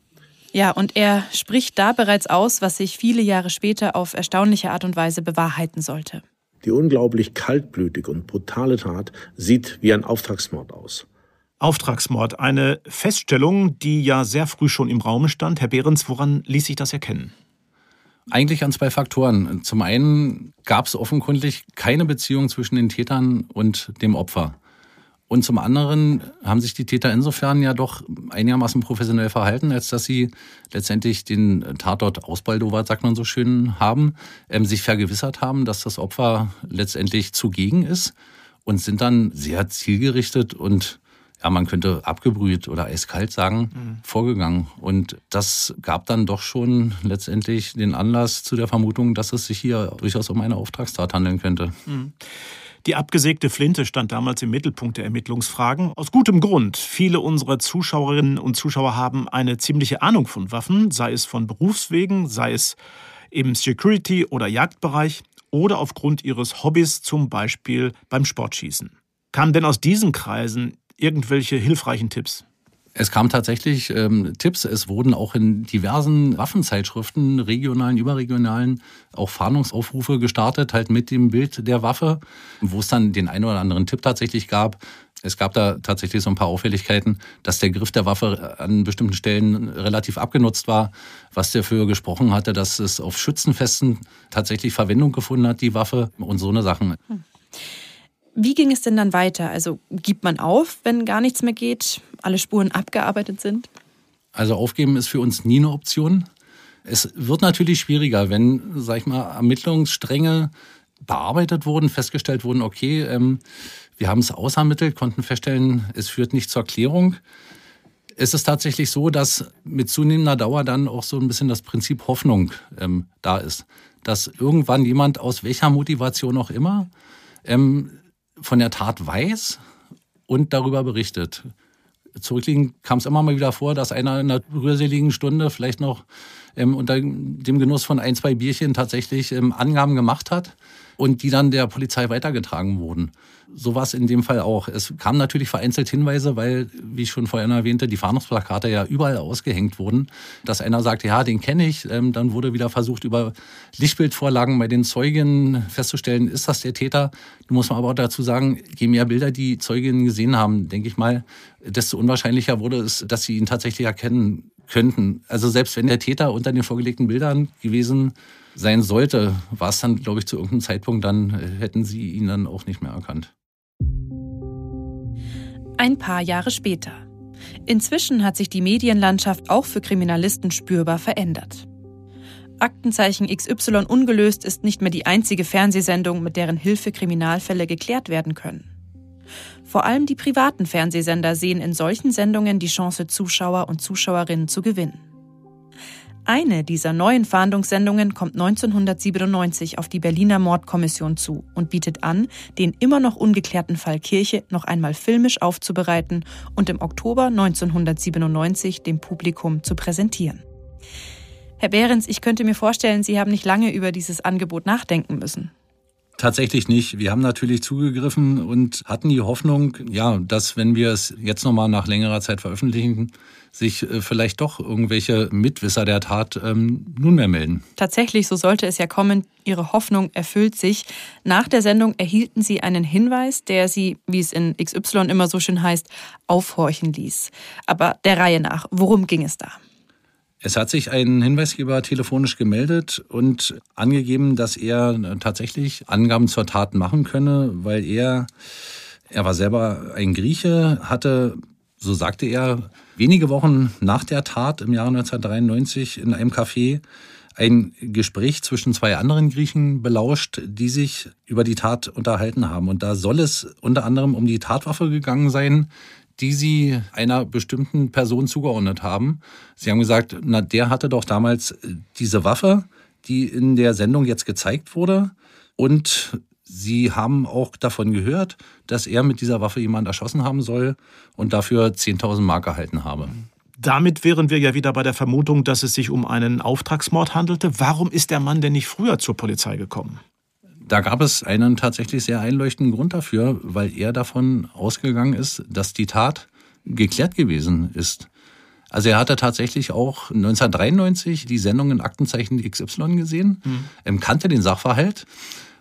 Ja, und er spricht da bereits aus, was sich viele Jahre später auf erstaunliche Art und Weise bewahrheiten sollte. Die unglaublich kaltblütige und brutale Tat sieht wie ein Auftragsmord aus. Auftragsmord, eine Feststellung, die ja sehr früh schon im Raum stand. Herr Behrens, woran ließ sich das erkennen? Eigentlich an zwei Faktoren. Zum einen gab es offenkundig keine Beziehung zwischen den Tätern und dem Opfer. Und zum anderen haben sich die Täter insofern ja doch einigermaßen professionell verhalten, als dass sie letztendlich den Tatort ausbaldowert, sagt man so schön, haben, ähm, sich vergewissert haben, dass das Opfer letztendlich zugegen ist und sind dann sehr zielgerichtet und ja, man könnte abgebrüht oder eiskalt sagen, mhm. vorgegangen. Und das gab dann doch schon letztendlich den Anlass zu der Vermutung, dass es sich hier durchaus um eine Auftragstat handeln könnte. Mhm. Die abgesägte Flinte stand damals im Mittelpunkt der Ermittlungsfragen. Aus gutem Grund. Viele unserer Zuschauerinnen und Zuschauer haben eine ziemliche Ahnung von Waffen, sei es von Berufswegen, sei es im Security- oder Jagdbereich oder aufgrund ihres Hobbys, zum Beispiel beim Sportschießen. Kamen denn aus diesen Kreisen irgendwelche hilfreichen Tipps? Es kamen tatsächlich ähm, Tipps. Es wurden auch in diversen Waffenzeitschriften, regionalen, überregionalen, auch Fahndungsaufrufe gestartet, halt mit dem Bild der Waffe, wo es dann den einen oder anderen Tipp tatsächlich gab. Es gab da tatsächlich so ein paar Auffälligkeiten, dass der Griff der Waffe an bestimmten Stellen relativ abgenutzt war, was dafür gesprochen hatte, dass es auf Schützenfesten tatsächlich Verwendung gefunden hat, die Waffe und so eine Sachen. Hm. Wie ging es denn dann weiter? Also gibt man auf, wenn gar nichts mehr geht, alle Spuren abgearbeitet sind? Also aufgeben ist für uns nie eine Option. Es wird natürlich schwieriger, wenn, sag ich mal, Ermittlungsstränge bearbeitet wurden, festgestellt wurden, okay, ähm, wir haben es ausermittelt, konnten feststellen, es führt nicht zur Klärung. Es ist tatsächlich so, dass mit zunehmender Dauer dann auch so ein bisschen das Prinzip Hoffnung ähm, da ist. Dass irgendwann jemand aus welcher Motivation auch immer ähm, von der Tat weiß und darüber berichtet. Zurückliegend kam es immer mal wieder vor, dass einer in einer rührseligen Stunde vielleicht noch ähm, unter dem Genuss von ein, zwei Bierchen tatsächlich ähm, Angaben gemacht hat und die dann der Polizei weitergetragen wurden. So war es in dem Fall auch. Es kamen natürlich vereinzelt Hinweise, weil, wie ich schon vorhin erwähnte, die Fahndungsplakate ja überall ausgehängt wurden, dass einer sagte, ja, den kenne ich. Ähm, dann wurde wieder versucht, über Lichtbildvorlagen bei den Zeugen festzustellen, ist das der Täter. Du musst man aber auch dazu sagen, je mehr Bilder die Zeuginnen gesehen haben, denke ich mal, desto unwahrscheinlicher wurde es, dass sie ihn tatsächlich erkennen könnten. Also selbst wenn der Täter unter den vorgelegten Bildern gewesen sein sollte, war es dann, glaube ich, zu irgendeinem Zeitpunkt, dann äh, hätten sie ihn dann auch nicht mehr erkannt. Ein paar Jahre später. Inzwischen hat sich die Medienlandschaft auch für Kriminalisten spürbar verändert. Aktenzeichen XY ungelöst ist nicht mehr die einzige Fernsehsendung, mit deren Hilfe Kriminalfälle geklärt werden können. Vor allem die privaten Fernsehsender sehen in solchen Sendungen die Chance, Zuschauer und Zuschauerinnen zu gewinnen. Eine dieser neuen Fahndungssendungen kommt 1997 auf die Berliner Mordkommission zu und bietet an, den immer noch ungeklärten Fall Kirche noch einmal filmisch aufzubereiten und im Oktober 1997 dem Publikum zu präsentieren. Herr Behrens, ich könnte mir vorstellen, Sie haben nicht lange über dieses Angebot nachdenken müssen. Tatsächlich nicht. Wir haben natürlich zugegriffen und hatten die Hoffnung, ja, dass wenn wir es jetzt nochmal nach längerer Zeit veröffentlichen, sich äh, vielleicht doch irgendwelche Mitwisser der Tat ähm, nunmehr melden. Tatsächlich, so sollte es ja kommen. Ihre Hoffnung erfüllt sich. Nach der Sendung erhielten Sie einen Hinweis, der Sie, wie es in XY immer so schön heißt, aufhorchen ließ. Aber der Reihe nach, worum ging es da? Es hat sich ein Hinweisgeber telefonisch gemeldet und angegeben, dass er tatsächlich Angaben zur Tat machen könne, weil er, er war selber ein Grieche, hatte, so sagte er, wenige Wochen nach der Tat im Jahre 1993 in einem Café ein Gespräch zwischen zwei anderen Griechen belauscht, die sich über die Tat unterhalten haben. Und da soll es unter anderem um die Tatwaffe gegangen sein, die sie einer bestimmten Person zugeordnet haben. Sie haben gesagt, na, der hatte doch damals äh, diese Waffe, die in der Sendung jetzt gezeigt wurde. Und sie haben auch davon gehört, dass er mit dieser Waffe jemand erschossen haben soll und dafür 10.000 Mark erhalten habe. Damit wären wir ja wieder bei der Vermutung, dass es sich um einen Auftragsmord handelte. Warum ist der Mann denn nicht früher zur Polizei gekommen? Da gab es einen tatsächlich sehr einleuchtenden Grund dafür, weil er davon ausgegangen ist, dass die Tat geklärt gewesen ist. Also er hatte tatsächlich auch 1993 die Sendung in Aktenzeichen XY gesehen, mhm. kannte den Sachverhalt,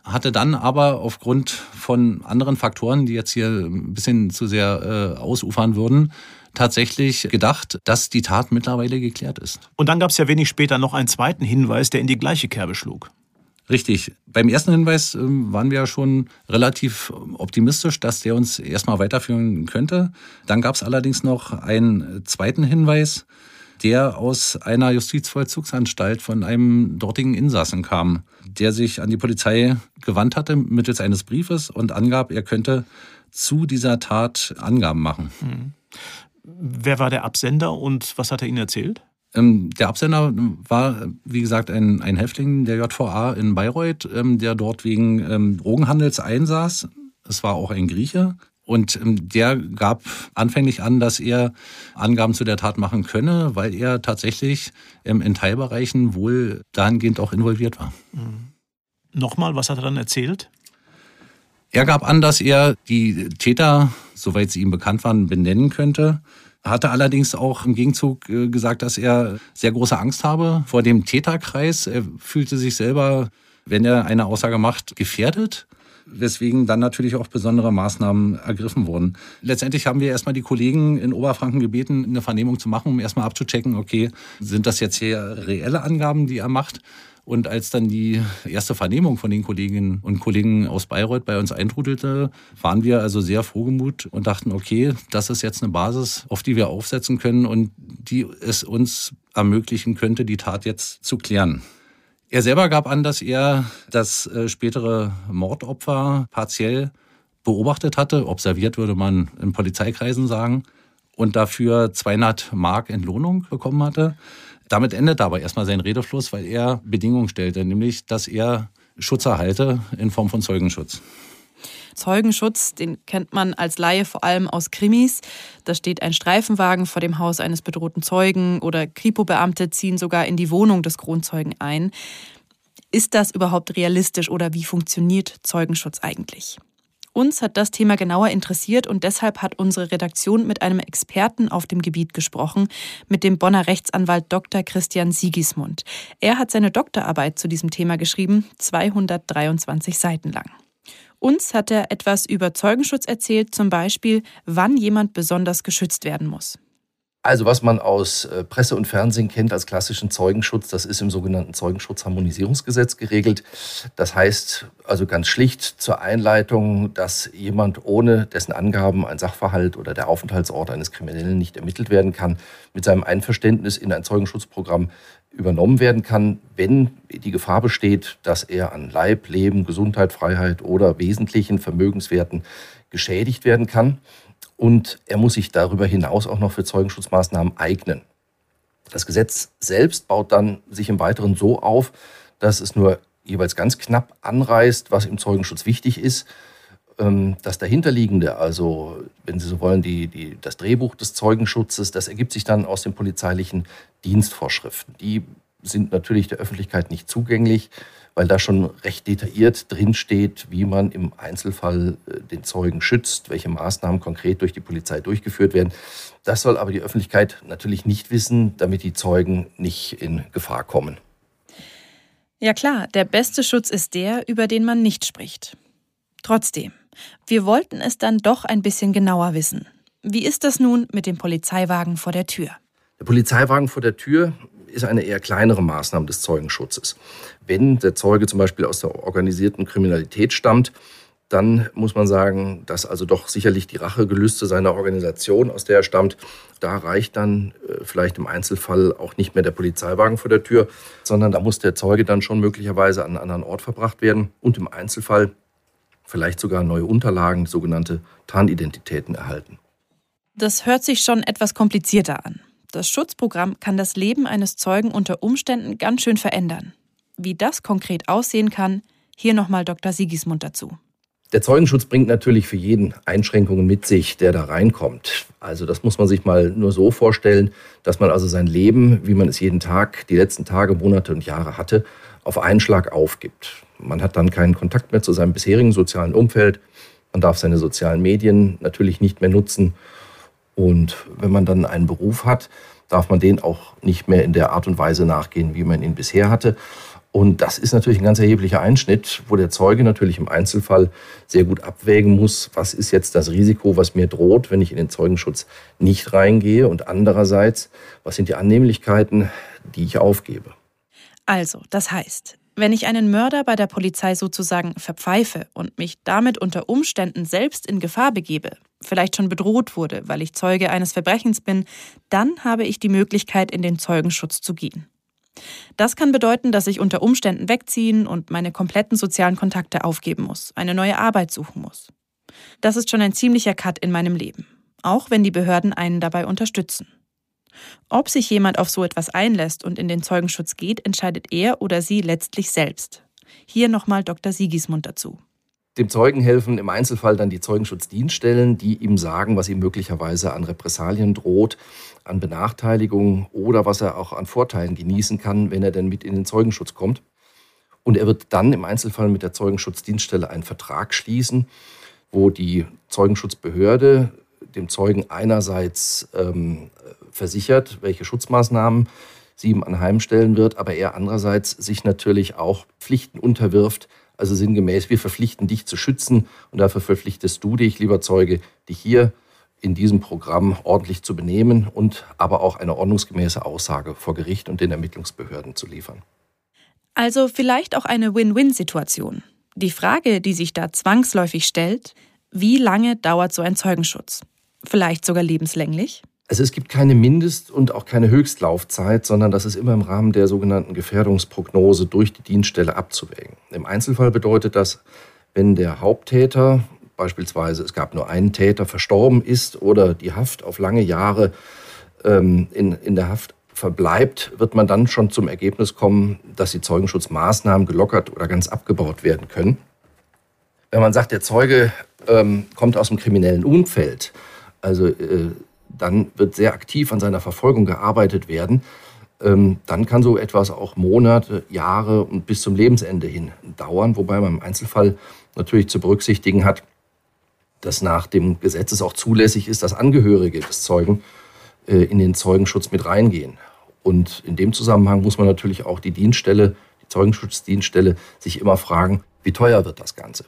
hatte dann aber aufgrund von anderen Faktoren, die jetzt hier ein bisschen zu sehr äh, ausufern würden, tatsächlich gedacht, dass die Tat mittlerweile geklärt ist. Und dann gab es ja wenig später noch einen zweiten Hinweis, der in die gleiche Kerbe schlug. Richtig. Beim ersten Hinweis ähm, waren wir ja schon relativ optimistisch, dass der uns erstmal weiterführen könnte. Dann gab es allerdings noch einen zweiten Hinweis, der aus einer Justizvollzugsanstalt von einem dortigen Insassen kam, der sich an die Polizei gewandt hatte mittels eines Briefes und angab, er könnte zu dieser Tat Angaben machen. Hm. Wer war der Absender und was hat er Ihnen erzählt? Ähm, der Absender war, wie gesagt, ein, ein Häftling der JVA in Bayreuth, ähm, der dort wegen ähm, Drogenhandels einsaß. Es war auch ein Grieche. Und der gab anfänglich an, dass er Angaben zu der Tat machen könne, weil er tatsächlich in Teilbereichen wohl dahingehend auch involviert war. Mhm. Nochmal, was hat er dann erzählt? Er gab an, dass er die Täter, soweit sie ihm bekannt waren, benennen könnte hatte allerdings auch im Gegenzug äh, gesagt, dass er sehr große Angst habe vor dem Täterkreis. Er fühlte sich selber, wenn er eine Aussage macht, gefährdet weswegen dann natürlich auch besondere Maßnahmen ergriffen wurden. Letztendlich haben wir erstmal die Kollegen in Oberfranken gebeten, eine Vernehmung zu machen, um erstmal abzuchecken, okay, sind das jetzt hier reelle Angaben, die er macht? Und als dann die erste Vernehmung von den Kolleginnen und Kollegen aus Bayreuth bei uns eintrudelte, waren wir also sehr frohgemut und dachten, okay, das ist jetzt eine Basis, auf die wir aufsetzen können und die es uns ermöglichen könnte, die Tat jetzt zu klären. Er selber gab an, dass er das äh, spätere Mordopfer partiell beobachtet hatte, observiert würde man in Polizeikreisen sagen, und dafür 200 Mark Entlohnung bekommen hatte. Damit endet aber erstmal sein Redefluss, weil er Bedingungen stellte, nämlich, dass er Schutz erhalte in Form von Zeugenschutz. Zeugenschutz, den kennt man als Laie vor allem aus Krimis. Da steht ein Streifenwagen vor dem Haus eines bedrohten Zeugen oder Kripo-Beamte ziehen sogar in die Wohnung des Kronzeugen ein. Ist das überhaupt realistisch oder wie funktioniert Zeugenschutz eigentlich? Uns hat das Thema genauer interessiert und deshalb hat unsere Redaktion mit einem Experten auf dem Gebiet gesprochen, mit dem Bonner Rechtsanwalt Dr. Christian Sigismund. Er hat seine Doktorarbeit zu diesem Thema geschrieben, 223 Seiten lang. Uns hat er etwas über Zeugenschutz erzählt, zum Beispiel, wann jemand besonders geschützt werden muss. Also was man aus äh, Presse und Fernsehen kennt als klassischen Zeugenschutz, das ist im sogenannten Zeugenschutzharmonisierungsgesetz geregelt. Das heißt also ganz schlicht zur Einleitung, dass jemand ohne dessen Angaben ein Sachverhalt oder der Aufenthaltsort eines Kriminellen nicht ermittelt werden kann, mit seinem Einverständnis in ein Zeugenschutzprogramm übernommen werden kann, wenn die Gefahr besteht, dass er an Leib, Leben, Gesundheit, Freiheit oder wesentlichen Vermögenswerten geschädigt werden kann und er muss sich darüber hinaus auch noch für Zeugenschutzmaßnahmen eignen. Das Gesetz selbst baut dann sich im Weiteren so auf, dass es nur jeweils ganz knapp anreißt, was im Zeugenschutz wichtig ist. Ähm, das dahinterliegende, also wenn Sie so wollen, die, die, das Drehbuch des Zeugenschutzes, das ergibt sich dann aus den polizeilichen Dienstvorschriften. Die sind natürlich der Öffentlichkeit nicht zugänglich weil da schon recht detailliert drinsteht, wie man im Einzelfall äh, den Zeugen schützt, welche Maßnahmen konkret durch die Polizei durchgeführt werden. Das soll aber die Öffentlichkeit natürlich nicht wissen, damit die Zeugen nicht in Gefahr kommen. Ja klar, der beste Schutz ist der, über den man nicht spricht. Trotzdem, wir wollten es dann doch ein bisschen genauer wissen. Wie ist das nun mit dem Polizeiwagen vor der Tür? Der Polizeiwagen vor der Tür ist eine eher kleinere Maßnahme des Zeugenschutzes. Wenn der Zeuge zum Beispiel aus der organisierten Kriminalität stammt, dann muss man sagen, dass also doch sicherlich die Rachegelüste seiner Organisation, aus der er stammt, da reicht dann äh, vielleicht im Einzelfall auch nicht mehr der Polizeiwagen vor der Tür, sondern da muss der Zeuge dann schon möglicherweise an einen anderen Ort verbracht werden und im Einzelfall vielleicht sogar neue Unterlagen, sogenannte Tarnidentitäten erhalten. Das hört sich schon etwas komplizierter an. Das Schutzprogramm kann das Leben eines Zeugen unter Umständen ganz schön verändern. Wie das konkret aussehen kann, hier nochmal Dr. Sigismund dazu. Der Zeugenschutz bringt natürlich für jeden Einschränkungen mit sich, der da reinkommt. Also das muss man sich mal nur so vorstellen, dass man also sein Leben, wie man es jeden Tag, die letzten Tage, Monate und Jahre hatte, auf einen Schlag aufgibt. Man hat dann keinen Kontakt mehr zu seinem bisherigen sozialen Umfeld. Man darf seine sozialen Medien natürlich nicht mehr nutzen und wenn man dann einen Beruf hat, darf man den auch nicht mehr in der Art und Weise nachgehen, wie man ihn bisher hatte. Und das ist natürlich ein ganz erheblicher Einschnitt, wo der Zeuge natürlich im Einzelfall sehr gut abwägen muss, was ist jetzt das Risiko, was mir droht, wenn ich in den Zeugenschutz nicht reingehe und andererseits, was sind die Annehmlichkeiten, die ich aufgebe. Also, das heißt, wenn ich einen Mörder bei der Polizei sozusagen verpfeife und mich damit unter Umständen selbst in Gefahr begebe, vielleicht schon bedroht wurde, weil ich Zeuge eines Verbrechens bin, dann habe ich die Möglichkeit, in den Zeugenschutz zu gehen. Das kann bedeuten, dass ich unter Umständen wegziehen und meine kompletten sozialen Kontakte aufgeben muss, eine neue Arbeit suchen muss. Das ist schon ein ziemlicher Cut in meinem Leben, auch wenn die Behörden einen dabei unterstützen. Ob sich jemand auf so etwas einlässt und in den Zeugenschutz geht, entscheidet er oder sie letztlich selbst. Hier nochmal Dr. Sigismund dazu. Dem Zeugen helfen im Einzelfall dann die Zeugenschutzdienststellen, die ihm sagen, was ihm möglicherweise an Repressalien droht, an Benachteiligungen oder was er auch an Vorteilen genießen kann, wenn er denn mit in den Zeugenschutz kommt. Und er wird dann im Einzelfall mit der Zeugenschutzdienststelle einen Vertrag schließen, wo die Zeugenschutzbehörde dem Zeugen einerseits ähm, versichert, welche Schutzmaßnahmen sie ihm anheimstellen wird, aber er andererseits sich natürlich auch Pflichten unterwirft, also sinngemäß, wir verpflichten dich zu schützen und dafür verpflichtest du dich, lieber Zeuge, dich hier in diesem Programm ordentlich zu benehmen und aber auch eine ordnungsgemäße Aussage vor Gericht und den Ermittlungsbehörden zu liefern. Also vielleicht auch eine Win-Win-Situation. Die Frage, die sich da zwangsläufig stellt, wie lange dauert so ein Zeugenschutz? Vielleicht sogar lebenslänglich? Also es gibt keine Mindest- und auch keine Höchstlaufzeit, sondern das ist immer im Rahmen der sogenannten Gefährdungsprognose durch die Dienststelle abzuwägen. Im Einzelfall bedeutet das, wenn der Haupttäter, beispielsweise es gab nur einen Täter, verstorben ist oder die Haft auf lange Jahre ähm, in, in der Haft verbleibt, wird man dann schon zum Ergebnis kommen, dass die Zeugenschutzmaßnahmen gelockert oder ganz abgebaut werden können. Wenn man sagt, der Zeuge ähm, kommt aus einem kriminellen Umfeld, also äh, dann wird sehr aktiv an seiner Verfolgung gearbeitet werden. Ähm, dann kann so etwas auch Monate, Jahre und bis zum Lebensende hin dauern, wobei man im Einzelfall natürlich zu berücksichtigen hat, dass nach dem Gesetz es auch zulässig ist, dass Angehörige des Zeugen äh, in den Zeugenschutz mit reingehen. Und in dem Zusammenhang muss man natürlich auch die Dienststelle, die Zeugenschutzdienststelle, sich immer fragen, wie teuer wird das Ganze?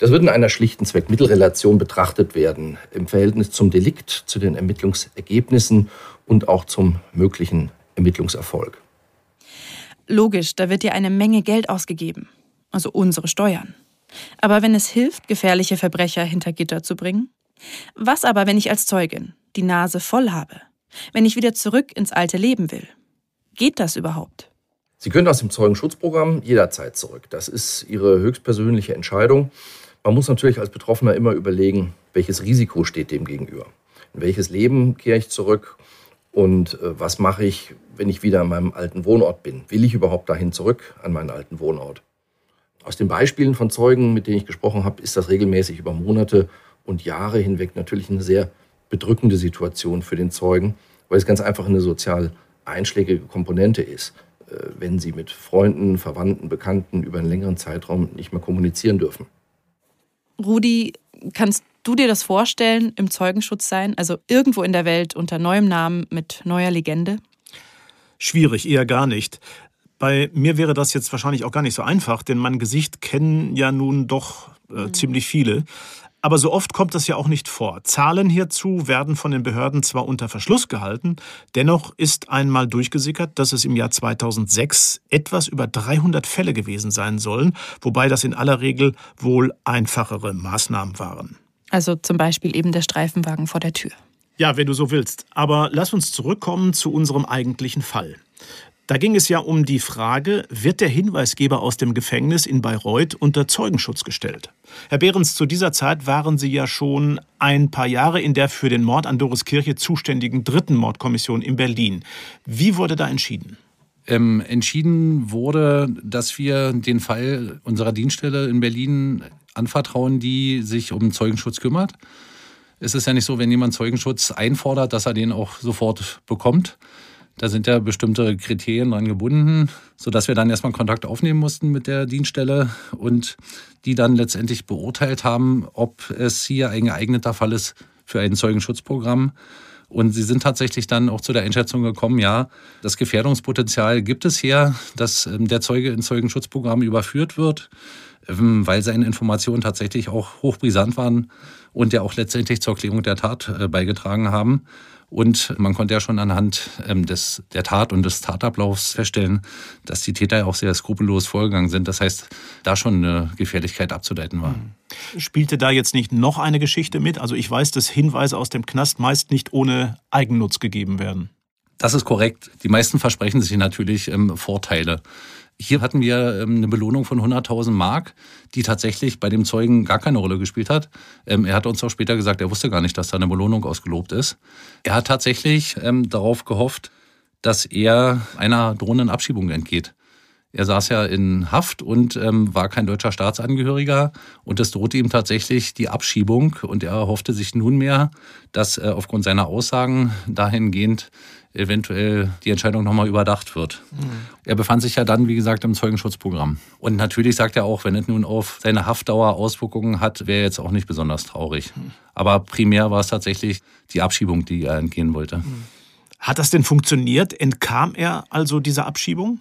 Das wird in einer schlichten Zweckmittelrelation betrachtet werden, im Verhältnis zum Delikt, zu den Ermittlungsergebnissen und auch zum möglichen Ermittlungserfolg. Logisch, da wird ja eine Menge Geld ausgegeben, also unsere Steuern. Aber wenn es hilft, gefährliche Verbrecher hinter Gitter zu bringen? Was aber, wenn ich als Zeugin die Nase voll habe? Wenn ich wieder zurück ins alte Leben will? Geht das überhaupt? Sie können aus dem Zeugenschutzprogramm jederzeit zurück. Das ist Ihre höchstpersönliche Entscheidung. Man muss natürlich als Betroffener immer überlegen, welches Risiko steht dem gegenüber. In welches Leben kehre ich zurück und äh, was mache ich, wenn ich wieder an meinem alten Wohnort bin? Will ich überhaupt dahin zurück an meinen alten Wohnort? Aus den Beispielen von Zeugen, mit denen ich gesprochen habe, ist das regelmäßig über Monate und Jahre hinweg natürlich eine sehr bedrückende Situation für den Zeugen, weil es ganz einfach eine sozial einschlägige Komponente ist, äh, wenn sie mit Freunden, Verwandten, Bekannten über einen längeren Zeitraum nicht mehr kommunizieren dürfen. Rudi, kannst du dir das vorstellen, im Zeugenschutz sein? Also irgendwo in der Welt unter neuem Namen mit neuer Legende? Schwierig, eher gar nicht. Bei mir wäre das jetzt wahrscheinlich auch gar nicht so einfach, denn mein Gesicht kennen ja nun doch äh, mhm. ziemlich viele. Aber so oft kommt das ja auch nicht vor. Zahlen hierzu werden von den Behörden zwar unter Verschluss gehalten, dennoch ist einmal durchgesickert, dass es im Jahr 2006 etwas über 300 Fälle gewesen sein sollen, wobei das in aller Regel wohl einfachere Maßnahmen waren. Also zum Beispiel eben der Streifenwagen vor der Tür. Ja, wenn du so willst. Aber lass uns zurückkommen zu unserem eigentlichen Fall. Da ging es ja um die Frage, wird der Hinweisgeber aus dem Gefängnis in Bayreuth unter Zeugenschutz gestellt? Herr Behrens, zu dieser Zeit waren Sie ja schon ein paar Jahre in der für den Mord an Doris Kirche zuständigen dritten Mordkommission in Berlin. Wie wurde da entschieden? Ähm, entschieden wurde, dass wir den Fall unserer Dienststelle in Berlin anvertrauen, die sich um Zeugenschutz kümmert. Es ist ja nicht so, wenn jemand Zeugenschutz einfordert, dass er den auch sofort bekommt. Da sind ja bestimmte Kriterien dran gebunden, sodass wir dann erstmal Kontakt aufnehmen mussten mit der Dienststelle und die dann letztendlich beurteilt haben, ob es hier ein geeigneter Fall ist für ein Zeugenschutzprogramm. Und sie sind tatsächlich dann auch zu der Einschätzung gekommen, ja, das Gefährdungspotenzial gibt es hier, dass ähm, der Zeuge ins Zeugenschutzprogramm überführt wird, ähm, weil seine Informationen tatsächlich auch hochbrisant waren und ja auch letztendlich zur Klärung der Tat äh, beigetragen haben. Und man konnte ja schon anhand ähm, des, der Tat und des Tatablaufs feststellen, dass die Täter ja auch sehr skrupellos vorgegangen sind. Das heißt, da schon eine Gefährlichkeit abzuleiten war. Mhm. Spielte da jetzt nicht noch eine Geschichte mit? Also ich weiß, dass Hinweise aus dem Knast meist nicht ohne Eigennutz gegeben werden. Das ist korrekt. Die meisten versprechen sich natürlich ähm, Vorteile. Hier hatten wir ähm, eine Belohnung von 100.000 Mark, die tatsächlich bei dem Zeugen gar keine Rolle gespielt hat. Ähm, er hat uns auch später gesagt, er wusste gar nicht, dass da eine Belohnung ausgelobt ist. Er hat tatsächlich ähm, darauf gehofft, dass er einer drohenden Abschiebung entgeht. Er saß ja in Haft und ähm, war kein deutscher Staatsangehöriger und es drohte ihm tatsächlich die Abschiebung und er hoffte sich nunmehr, dass äh, aufgrund seiner Aussagen dahingehend eventuell die Entscheidung nochmal überdacht wird. Mhm. Er befand sich ja dann, wie gesagt, im Zeugenschutzprogramm. Und natürlich sagt er auch, wenn es nun auf seine Haftdauer Auswirkungen hat, wäre jetzt auch nicht besonders traurig. Mhm. Aber primär war es tatsächlich die Abschiebung, die er entgehen wollte. Mhm. Hat das denn funktioniert? Entkam er also dieser Abschiebung?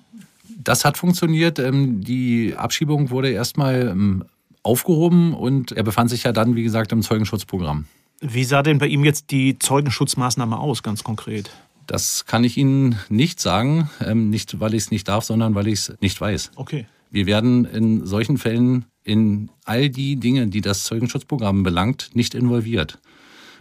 Das hat funktioniert. Ähm, die Abschiebung wurde erstmal ähm, aufgehoben und er befand sich ja dann, wie gesagt, im Zeugenschutzprogramm. Wie sah denn bei ihm jetzt die Zeugenschutzmaßnahme aus, ganz konkret? Das kann ich Ihnen nicht sagen, ähm, nicht weil ich es nicht darf, sondern weil ich es nicht weiß. Okay. Wir werden in solchen Fällen in all die Dinge, die das Zeugenschutzprogramm belangt, nicht involviert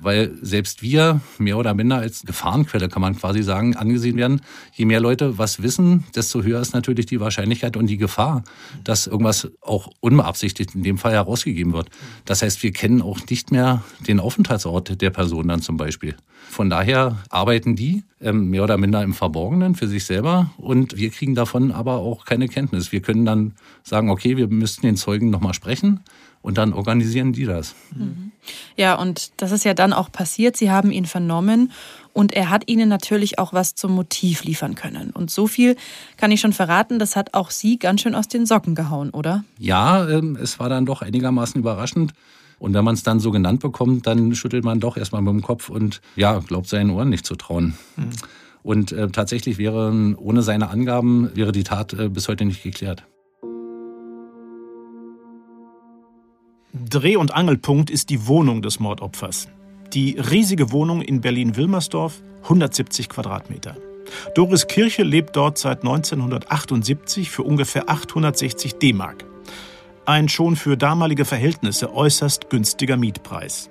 weil selbst wir mehr oder minder als Gefahrenquelle, kann man quasi sagen, angesehen werden. Je mehr Leute was wissen, desto höher ist natürlich die Wahrscheinlichkeit und die Gefahr, dass irgendwas auch unbeabsichtigt in dem Fall herausgegeben wird. Das heißt, wir kennen auch nicht mehr den Aufenthaltsort der Person dann zum Beispiel. Von daher arbeiten die ähm, mehr oder minder im Verborgenen für sich selber und wir kriegen davon aber auch keine Kenntnis. Wir können dann sagen, okay, wir müssten den Zeugen nochmal sprechen und dann organisieren die das. Mhm. Ja, und das ist ja dann auch passiert. Sie haben ihn vernommen und er hat ihnen natürlich auch was zum Motiv liefern können. Und so viel kann ich schon verraten, das hat auch Sie ganz schön aus den Socken gehauen, oder? Ja, ähm, es war dann doch einigermaßen überraschend. Und wenn man es dann so genannt bekommt, dann schüttelt man doch erstmal mit dem Kopf und ja, glaubt seinen Ohren nicht zu trauen. Mhm. Und äh, tatsächlich wäre ohne seine Angaben wäre die Tat äh, bis heute nicht geklärt. Dreh- und Angelpunkt ist die Wohnung des Mordopfers. Die riesige Wohnung in Berlin-Wilmersdorf, 170 Quadratmeter. Doris Kirche lebt dort seit 1978 für ungefähr 860 D-Mark. Ein schon für damalige Verhältnisse äußerst günstiger Mietpreis.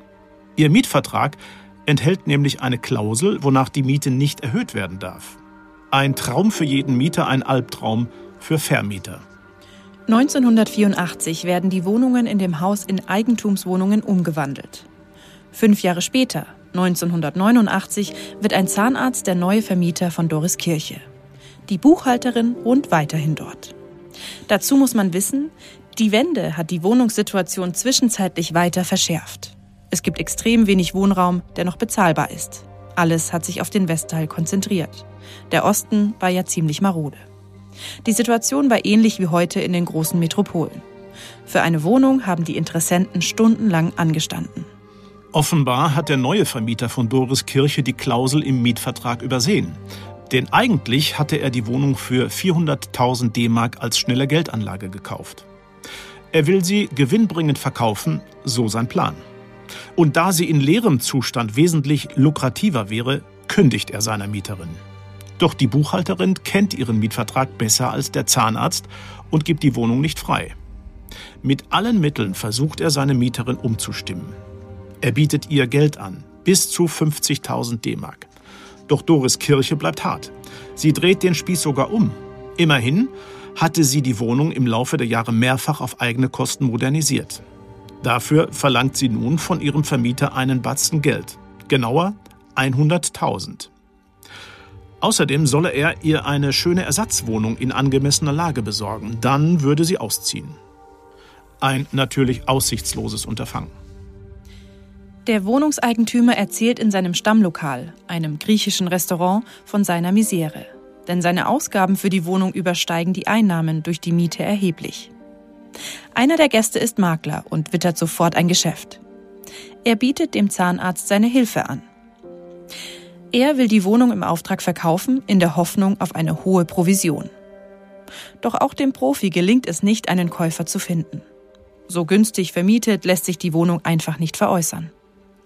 Ihr Mietvertrag enthält nämlich eine Klausel, wonach die Miete nicht erhöht werden darf. Ein Traum für jeden Mieter, ein Albtraum für Vermieter. 1984 werden die Wohnungen in dem Haus in Eigentumswohnungen umgewandelt. Fünf Jahre später, 1989, wird ein Zahnarzt der neue Vermieter von Doris Kirche. Die Buchhalterin wohnt weiterhin dort. Dazu muss man wissen, die Wende hat die Wohnungssituation zwischenzeitlich weiter verschärft. Es gibt extrem wenig Wohnraum, der noch bezahlbar ist. Alles hat sich auf den Westteil konzentriert. Der Osten war ja ziemlich marode. Die Situation war ähnlich wie heute in den großen Metropolen. Für eine Wohnung haben die Interessenten stundenlang angestanden. Offenbar hat der neue Vermieter von Doris Kirche die Klausel im Mietvertrag übersehen. Denn eigentlich hatte er die Wohnung für 400.000 D-Mark als schnelle Geldanlage gekauft. Er will sie gewinnbringend verkaufen, so sein Plan. Und da sie in leerem Zustand wesentlich lukrativer wäre, kündigt er seiner Mieterin. Doch die Buchhalterin kennt ihren Mietvertrag besser als der Zahnarzt und gibt die Wohnung nicht frei. Mit allen Mitteln versucht er seine Mieterin umzustimmen. Er bietet ihr Geld an, bis zu 50.000 D-Mark. Doch Doris Kirche bleibt hart. Sie dreht den Spieß sogar um. Immerhin hatte sie die Wohnung im Laufe der Jahre mehrfach auf eigene Kosten modernisiert. Dafür verlangt sie nun von ihrem Vermieter einen Batzen Geld. Genauer 100.000. Außerdem solle er ihr eine schöne Ersatzwohnung in angemessener Lage besorgen. Dann würde sie ausziehen. Ein natürlich aussichtsloses Unterfangen. Der Wohnungseigentümer erzählt in seinem Stammlokal, einem griechischen Restaurant, von seiner Misere. Denn seine Ausgaben für die Wohnung übersteigen die Einnahmen durch die Miete erheblich. Einer der Gäste ist Makler und wittert sofort ein Geschäft. Er bietet dem Zahnarzt seine Hilfe an. Er will die Wohnung im Auftrag verkaufen, in der Hoffnung auf eine hohe Provision. Doch auch dem Profi gelingt es nicht, einen Käufer zu finden. So günstig vermietet lässt sich die Wohnung einfach nicht veräußern.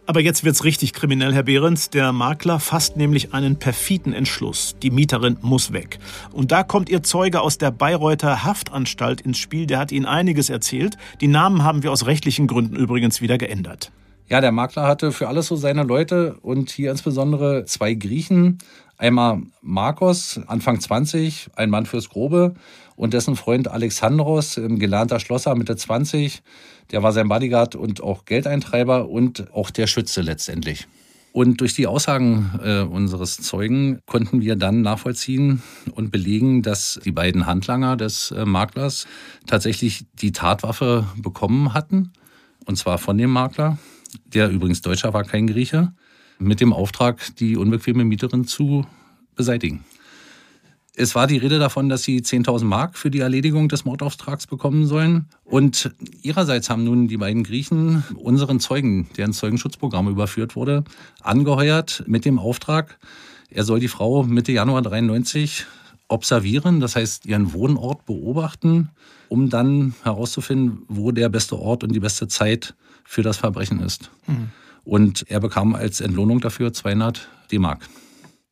Aber jetzt wird's richtig kriminell, Herr Behrens. Der Makler fasst nämlich einen perfiden Entschluss. Die Mieterin muss weg. Und da kommt Ihr Zeuge aus der Bayreuther Haftanstalt ins Spiel. Der hat Ihnen einiges erzählt. Die Namen haben wir aus rechtlichen Gründen übrigens wieder geändert. Ja, der Makler hatte für alles so seine Leute und hier insbesondere zwei Griechen. Einmal Marcos, Anfang 20, ein Mann fürs Grobe, und dessen Freund Alexandros, gelernter Schlosser, Mitte 20. Der war sein Bodyguard und auch Geldeintreiber und auch der Schütze letztendlich. Und durch die Aussagen äh, unseres Zeugen konnten wir dann nachvollziehen und belegen, dass die beiden Handlanger des äh, Maklers tatsächlich die Tatwaffe bekommen hatten. Und zwar von dem Makler, der übrigens Deutscher war, kein Grieche, mit dem Auftrag, die unbequeme Mieterin zu beseitigen. Es war die Rede davon, dass sie 10.000 Mark für die Erledigung des Mordauftrags bekommen sollen. Und ihrerseits haben nun die beiden Griechen unseren Zeugen, der ins Zeugenschutzprogramm überführt wurde, angeheuert mit dem Auftrag, er soll die Frau Mitte Januar 93 observieren, das heißt ihren Wohnort beobachten, um dann herauszufinden, wo der beste Ort und die beste Zeit für das Verbrechen ist. Mhm. Und er bekam als Entlohnung dafür 200 D-Mark.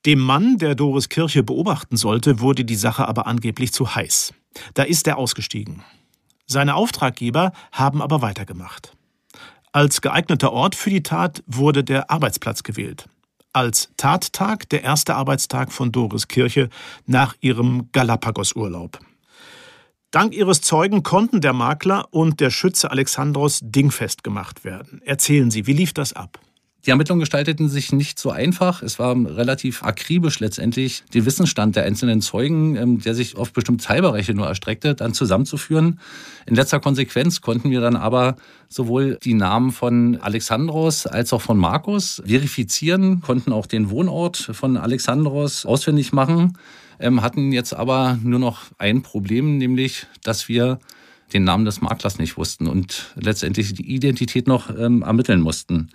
Dem Mann, der Doris Kirche beobachten sollte, wurde die Sache aber angeblich zu heiß. Da ist er ausgestiegen. Seine Auftraggeber haben aber weitergemacht. Als geeigneter Ort für die Tat wurde der Arbeitsplatz gewählt. Als Tattag der erste Arbeitstag von Doris Kirche nach ihrem Galapagos-Urlaub. Dank ihres Zeugen konnten der Makler und der Schütze Alexandros dingfest gemacht werden. Erzählen Sie, wie lief das ab? Die Ermittlungen gestalteten sich nicht so einfach. Es war relativ akribisch letztendlich, den Wissensstand der einzelnen Zeugen, ähm, der sich auf bestimmte Teilbereiche nur erstreckte, dann zusammenzuführen. In letzter Konsequenz konnten wir dann aber sowohl die Namen von Alexandros als auch von Markus verifizieren, konnten auch den Wohnort von Alexandros ausfindig machen, hatten jetzt aber nur noch ein Problem, nämlich, dass wir den Namen des Maklers nicht wussten und letztendlich die Identität noch ähm, ermitteln mussten.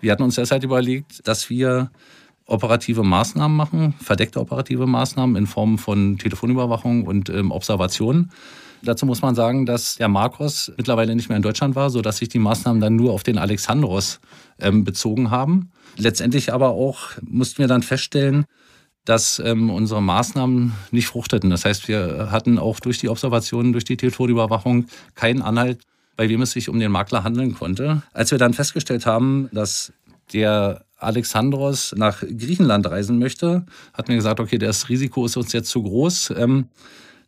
Wir hatten uns deshalb überlegt, dass wir operative Maßnahmen machen, verdeckte operative Maßnahmen in Form von Telefonüberwachung und ähm, Observation. Dazu muss man sagen, dass der Marcos mittlerweile nicht mehr in Deutschland war, sodass sich die Maßnahmen dann nur auf den Alexandros ähm, bezogen haben. Letztendlich aber auch mussten wir dann feststellen, dass ähm, unsere Maßnahmen nicht fruchteten. Das heißt, wir hatten auch durch die Observationen, durch die Telefonüberwachung keinen Anhalt bei wem es sich um den Makler handeln konnte. Als wir dann festgestellt haben, dass der Alexandros nach Griechenland reisen möchte, hat mir gesagt, okay, das Risiko ist uns jetzt zu groß. Ähm,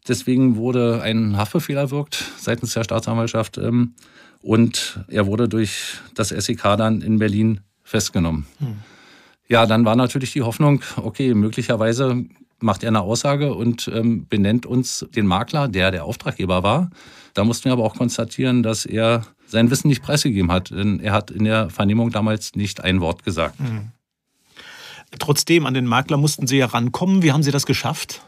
deswegen wurde ein Haftbefehl erwirkt seitens der Staatsanwaltschaft ähm, und er wurde durch das SEK dann in Berlin festgenommen. Hm. Ja, dann war natürlich die Hoffnung, okay, möglicherweise macht er eine Aussage und ähm, benennt uns den Makler, der der Auftraggeber war. Da mussten wir aber auch konstatieren, dass er sein Wissen nicht preisgegeben hat. Denn er hat in der Vernehmung damals nicht ein Wort gesagt. Mhm. Trotzdem, an den Makler mussten Sie ja rankommen. Wie haben Sie das geschafft?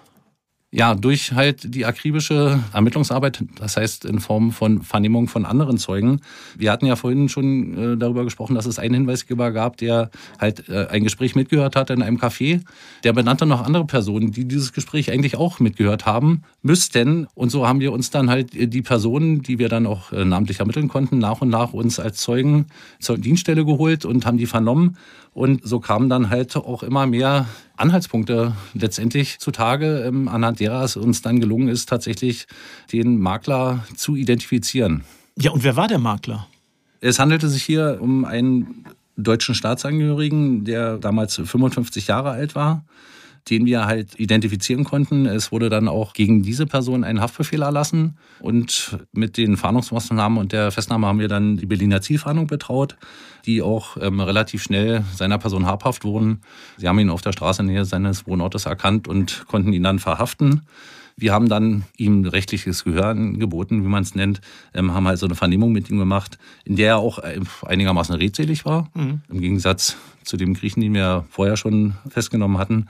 Ja, durch halt die akribische Ermittlungsarbeit, das heißt in Form von Vernehmung von anderen Zeugen. Wir hatten ja vorhin schon äh, darüber gesprochen, dass es einen Hinweisgeber gab, der halt äh, ein Gespräch mitgehört hat in einem Café. Der benannte noch andere Personen, die dieses Gespräch eigentlich auch mitgehört haben müssten. Und so haben wir uns dann halt die Personen, die wir dann auch äh, namentlich ermitteln konnten, nach und nach uns als Zeugen zur Dienststelle geholt und haben die vernommen. Und so kamen dann halt auch immer mehr Anhaltspunkte letztendlich zutage, ähm, anhand derer es uns dann gelungen ist, tatsächlich den Makler zu identifizieren. Ja, und wer war der Makler? Es handelte sich hier um einen deutschen Staatsangehörigen, der damals 55 Jahre alt war den wir halt identifizieren konnten. Es wurde dann auch gegen diese Person ein Haftbefehl erlassen und mit den Fahndungsmaßnahmen und der Festnahme haben wir dann die Berliner Zielfahndung betraut, die auch ähm, relativ schnell seiner Person habhaft wurden. Sie haben ihn auf der Straße nähe seines Wohnortes erkannt und konnten ihn dann verhaften. Wir haben dann ihm rechtliches Gehör geboten, wie man es nennt, ähm, haben halt so eine Vernehmung mit ihm gemacht, in der er auch äh, einigermaßen redselig war, mhm. im Gegensatz zu dem Griechen, den wir vorher schon festgenommen hatten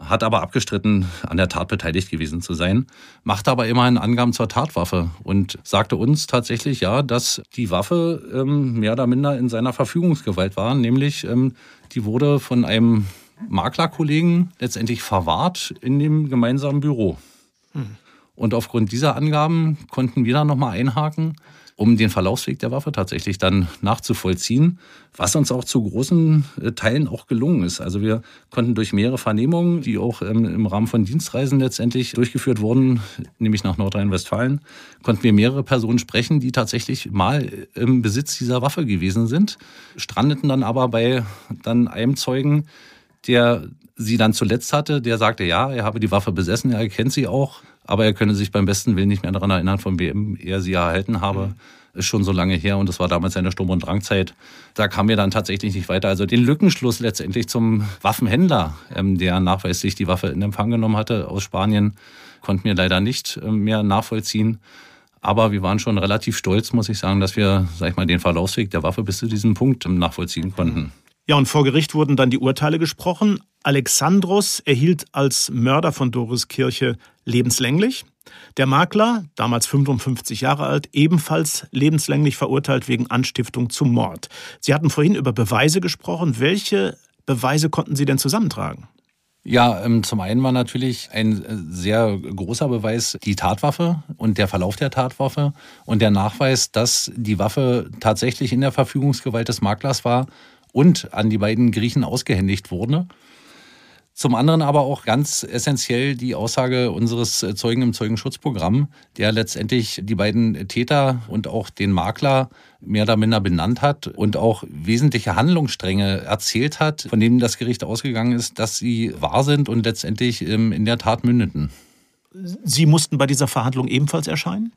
hat aber abgestritten, an der Tat beteiligt gewesen zu sein, machte aber immerhin Angaben zur Tatwaffe und sagte uns tatsächlich ja, dass die Waffe ähm, mehr oder minder in seiner Verfügungsgewalt war, nämlich ähm, die wurde von einem Maklerkollegen letztendlich verwahrt in dem gemeinsamen Büro. Hm. Und aufgrund dieser Angaben konnten wir dann nochmal einhaken um den Verlaufsweg der Waffe tatsächlich dann nachzuvollziehen, was uns auch zu großen äh, Teilen auch gelungen ist. Also wir konnten durch mehrere Vernehmungen, die auch ähm, im Rahmen von Dienstreisen letztendlich durchgeführt wurden, nämlich nach Nordrhein-Westfalen, konnten wir mehrere Personen sprechen, die tatsächlich mal im Besitz dieser Waffe gewesen sind, strandeten dann aber bei dann einem Zeugen, der sie dann zuletzt hatte, der sagte, ja, er habe die Waffe besessen, er kennt sie auch, aber er könne sich beim besten Willen nicht mehr daran erinnern, von wem er sie erhalten habe. ist schon so lange her und das war damals eine Sturm- und Drangzeit. Da kam wir dann tatsächlich nicht weiter. Also den Lückenschluss letztendlich zum Waffenhändler, ähm, der nachweislich die Waffe in Empfang genommen hatte aus Spanien, konnten wir leider nicht ähm, mehr nachvollziehen. Aber wir waren schon relativ stolz, muss ich sagen, dass wir, sag ich mal, den Verlaufsweg der Waffe bis zu diesem Punkt nachvollziehen konnten. Ja, und vor Gericht wurden dann die Urteile gesprochen. Alexandros erhielt als Mörder von Doris Kirche lebenslänglich. Der Makler, damals 55 Jahre alt, ebenfalls lebenslänglich verurteilt wegen Anstiftung zum Mord. Sie hatten vorhin über Beweise gesprochen. Welche Beweise konnten Sie denn zusammentragen? Ja, ähm, zum einen war natürlich ein äh, sehr großer Beweis die Tatwaffe und der Verlauf der Tatwaffe und der Nachweis, dass die Waffe tatsächlich in der Verfügungsgewalt des Maklers war und an die beiden Griechen ausgehändigt wurde. Zum anderen aber auch ganz essentiell die Aussage unseres Zeugen im Zeugenschutzprogramm, der letztendlich die beiden Täter und auch den Makler mehr oder minder benannt hat und auch wesentliche Handlungsstränge erzählt hat, von denen das Gericht ausgegangen ist, dass sie wahr sind und letztendlich ähm, in der Tat mündeten. Sie mussten bei dieser Verhandlung ebenfalls erscheinen?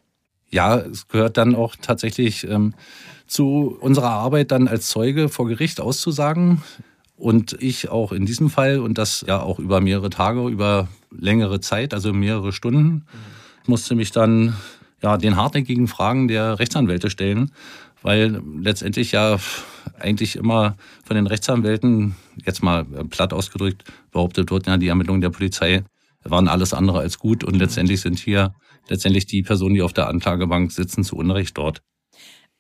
Ja, es gehört dann auch tatsächlich ähm, zu unserer Arbeit dann als Zeuge vor Gericht auszusagen. Und ich auch in diesem Fall und das ja auch über mehrere Tage, über längere Zeit, also mehrere Stunden, musste mich dann ja den hartnäckigen Fragen der Rechtsanwälte stellen, weil letztendlich ja eigentlich immer von den Rechtsanwälten, jetzt mal platt ausgedrückt, behauptet wurden ja die Ermittlungen der Polizei waren alles andere als gut und letztendlich sind hier letztendlich die Personen, die auf der Anklagebank sitzen, zu Unrecht dort.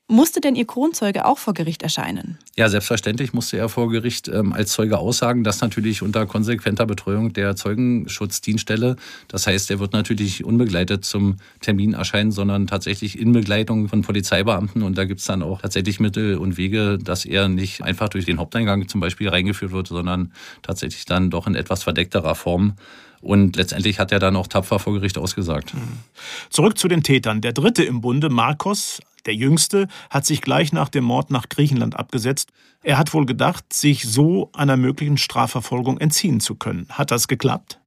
Musste denn Ihr Kronzeuge auch vor Gericht erscheinen? Ja, selbstverständlich musste er vor Gericht ähm, als Zeuge aussagen, das natürlich unter konsequenter Betreuung der Zeugenschutzdienststelle. Das heißt, er wird natürlich unbegleitet zum Termin erscheinen, sondern tatsächlich in Begleitung von Polizeibeamten. Und da gibt es dann auch tatsächlich Mittel und Wege, dass er nicht einfach durch den Haupteingang zum Beispiel reingeführt wird, sondern tatsächlich dann doch in etwas verdeckterer Form und letztendlich hat er dann auch tapfer vor Gericht ausgesagt. Zurück zu den Tätern. Der dritte im Bunde, Marcos, der Jüngste, hat sich gleich nach dem Mord nach Griechenland abgesetzt. Er hat wohl gedacht, sich so einer möglichen Strafverfolgung entziehen zu können. Hat das geklappt?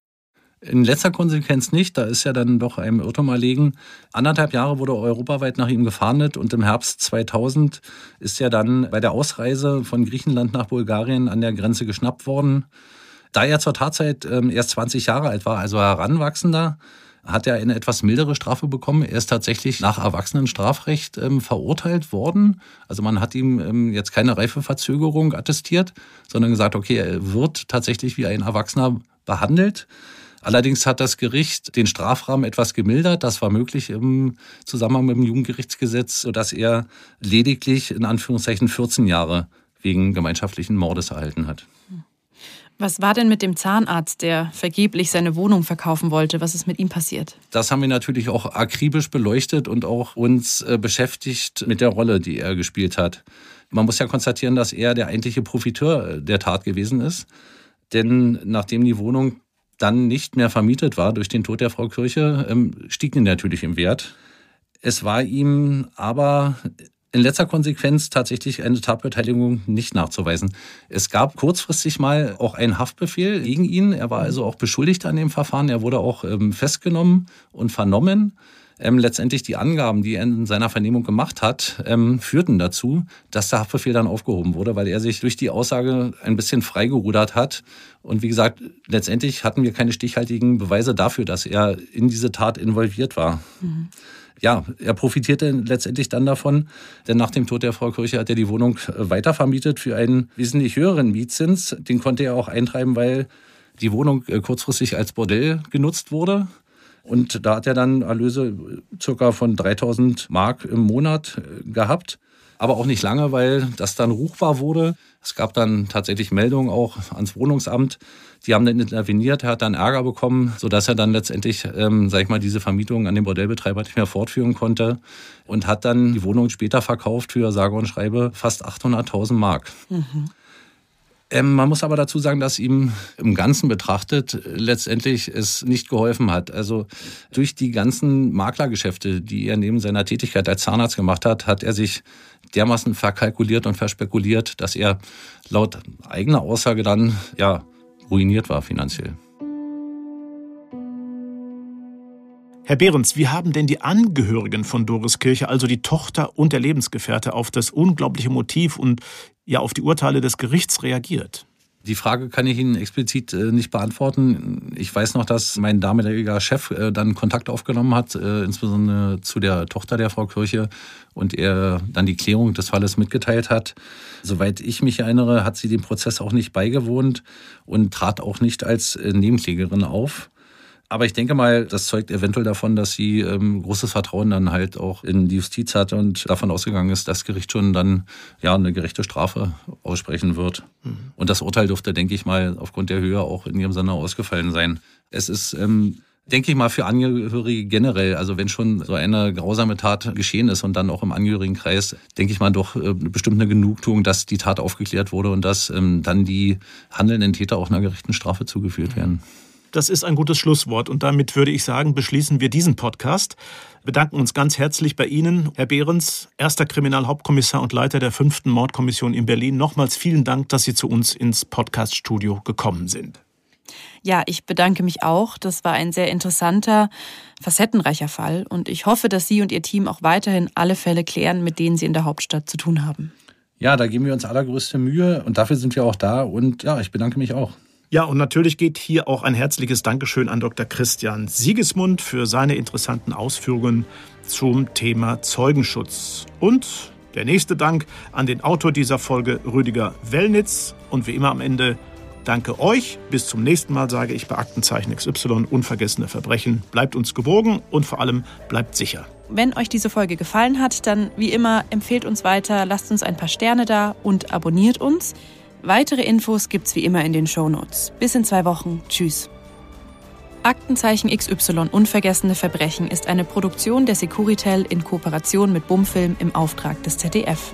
In letzter Konsequenz nicht, da ist ja dann doch einem Irrtum erlegen. Anderthalb Jahre wurde europaweit nach ihm gefahndet und im Herbst 2000 ist er dann bei der Ausreise von Griechenland nach Bulgarien an der Grenze geschnappt worden. Da er zur Tatzeit ähm, erst 20 Jahre alt war, also Heranwachsender, hat er eine etwas mildere Strafe bekommen. Er ist tatsächlich nach Erwachsenenstrafrecht ähm, verurteilt worden. Also man hat ihm ähm, jetzt keine Reifeverzögerung attestiert, sondern gesagt, okay, er wird tatsächlich wie ein Erwachsener behandelt. Allerdings hat das Gericht den Strafrahmen etwas gemildert. Das war möglich im Zusammenhang mit dem Jugendgerichtsgesetz, sodass er lediglich in Anführungszeichen 14 Jahre wegen gemeinschaftlichen Mordes erhalten hat. Was war denn mit dem Zahnarzt, der vergeblich seine Wohnung verkaufen wollte? Was ist mit ihm passiert? Das haben wir natürlich auch akribisch beleuchtet und auch uns äh, beschäftigt mit der Rolle, die er gespielt hat. Man muss ja konstatieren, dass er der eigentliche Profiteur äh, der Tat gewesen ist. Denn nachdem die Wohnung dann nicht mehr vermietet war durch den Tod der Frau Kirche, ähm, stieg die natürlich im Wert. Es war ihm aber in letzter Konsequenz tatsächlich eine Tatbeteiligung nicht nachzuweisen. Es gab kurzfristig mal auch einen Haftbefehl gegen ihn. Er war also auch beschuldigt an dem Verfahren. Er wurde auch ähm, festgenommen und vernommen. Ähm, letztendlich die Angaben, die er in seiner Vernehmung gemacht hat, ähm, führten dazu, dass der Haftbefehl dann aufgehoben wurde, weil er sich durch die Aussage ein bisschen freigerudert hat. Und wie gesagt, letztendlich hatten wir keine stichhaltigen Beweise dafür, dass er in diese Tat involviert war. Mhm ja, er profitierte letztendlich dann davon, denn nach dem Tod der Frau Kirche hat er die Wohnung äh, weitervermietet für einen wesentlich höheren Mietzins. Den konnte er auch eintreiben, weil die Wohnung äh, kurzfristig als Bordell genutzt wurde. Und da hat er dann Erlöse äh, circa von 3000 Mark im Monat gehabt. Aber auch nicht lange, weil das dann ruchbar wurde. Es gab dann tatsächlich Meldungen auch ans Wohnungsamt, die haben dann interveniert, er hat dann Ärger bekommen, sodass er dann letztendlich, ähm, sag ich mal, diese Vermietung an den Bordellbetreiber nicht mehr fortführen konnte und hat dann die Wohnung später verkauft für sage und schreibe fast 800.000 Mark. Mhm. Ähm, man muss aber dazu sagen, dass ihm im Ganzen betrachtet letztendlich es nicht geholfen hat. Also durch die ganzen Maklergeschäfte, die er neben seiner Tätigkeit als Zahnarzt gemacht hat, hat er sich dermaßen verkalkuliert und verspekuliert, dass er laut eigener Aussage dann ja ruiniert war finanziell. Herr Behrens, wie haben denn die Angehörigen von Doris Kirche, also die Tochter und der Lebensgefährte, auf das unglaubliche Motiv und ja auf die Urteile des Gerichts reagiert? Die Frage kann ich Ihnen explizit äh, nicht beantworten. Ich weiß noch, dass mein damaliger Chef äh, dann Kontakt aufgenommen hat, äh, insbesondere zu der Tochter der Frau Kirche und er dann die Klärung des Falles mitgeteilt hat. Soweit ich mich erinnere, hat sie dem Prozess auch nicht beigewohnt und trat auch nicht als Nebenklägerin auf. Aber ich denke mal, das zeugt eventuell davon, dass sie ähm, großes Vertrauen dann halt auch in die Justiz hat und davon ausgegangen ist, dass das Gericht schon dann ja eine gerechte Strafe aussprechen wird. Mhm. Und das Urteil dürfte, denke ich mal, aufgrund der Höhe auch in ihrem Sinne ausgefallen sein. Es ist ähm, denke ich mal, für Angehörige generell. Also wenn schon so eine grausame Tat geschehen ist und dann auch im Angehörigenkreis, denke ich mal doch äh, bestimmt eine Genugtuung, dass die Tat aufgeklärt wurde und dass ähm, dann die handelnden Täter auch einer gerechten Strafe zugeführt werden. Das ist ein gutes Schlusswort und damit würde ich sagen, beschließen wir diesen Podcast. Wir bedanken uns ganz herzlich bei Ihnen, Herr Behrens, erster Kriminalhauptkommissar und Leiter der fünften Mordkommission in Berlin. Nochmals vielen Dank, dass Sie zu uns ins Podcaststudio gekommen sind. Ja, ich bedanke mich auch. Das war ein sehr interessanter, facettenreicher Fall und ich hoffe, dass Sie und Ihr Team auch weiterhin alle Fälle klären, mit denen Sie in der Hauptstadt zu tun haben. Ja, da geben wir uns allergrößte Mühe und dafür sind wir auch da und ja, ich bedanke mich auch. Ja, und natürlich geht hier auch ein herzliches Dankeschön an Dr. Christian Siegesmund für seine interessanten Ausführungen zum Thema Zeugenschutz. Und der nächste Dank an den Autor dieser Folge, Rüdiger Wellnitz. Und wie immer am Ende danke euch. Bis zum nächsten Mal sage ich bei Aktenzeichen XY unvergessene Verbrechen. Bleibt uns gewogen und vor allem bleibt sicher. Wenn euch diese Folge gefallen hat, dann wie immer empfehlt uns weiter, lasst uns ein paar Sterne da und abonniert uns. Weitere Infos gibt's wie immer in den Shownotes. Bis in zwei Wochen. Tschüss. Aktenzeichen XY Unvergessene Verbrechen ist eine Produktion der Securitel in Kooperation mit Bumfilm im Auftrag des ZDF.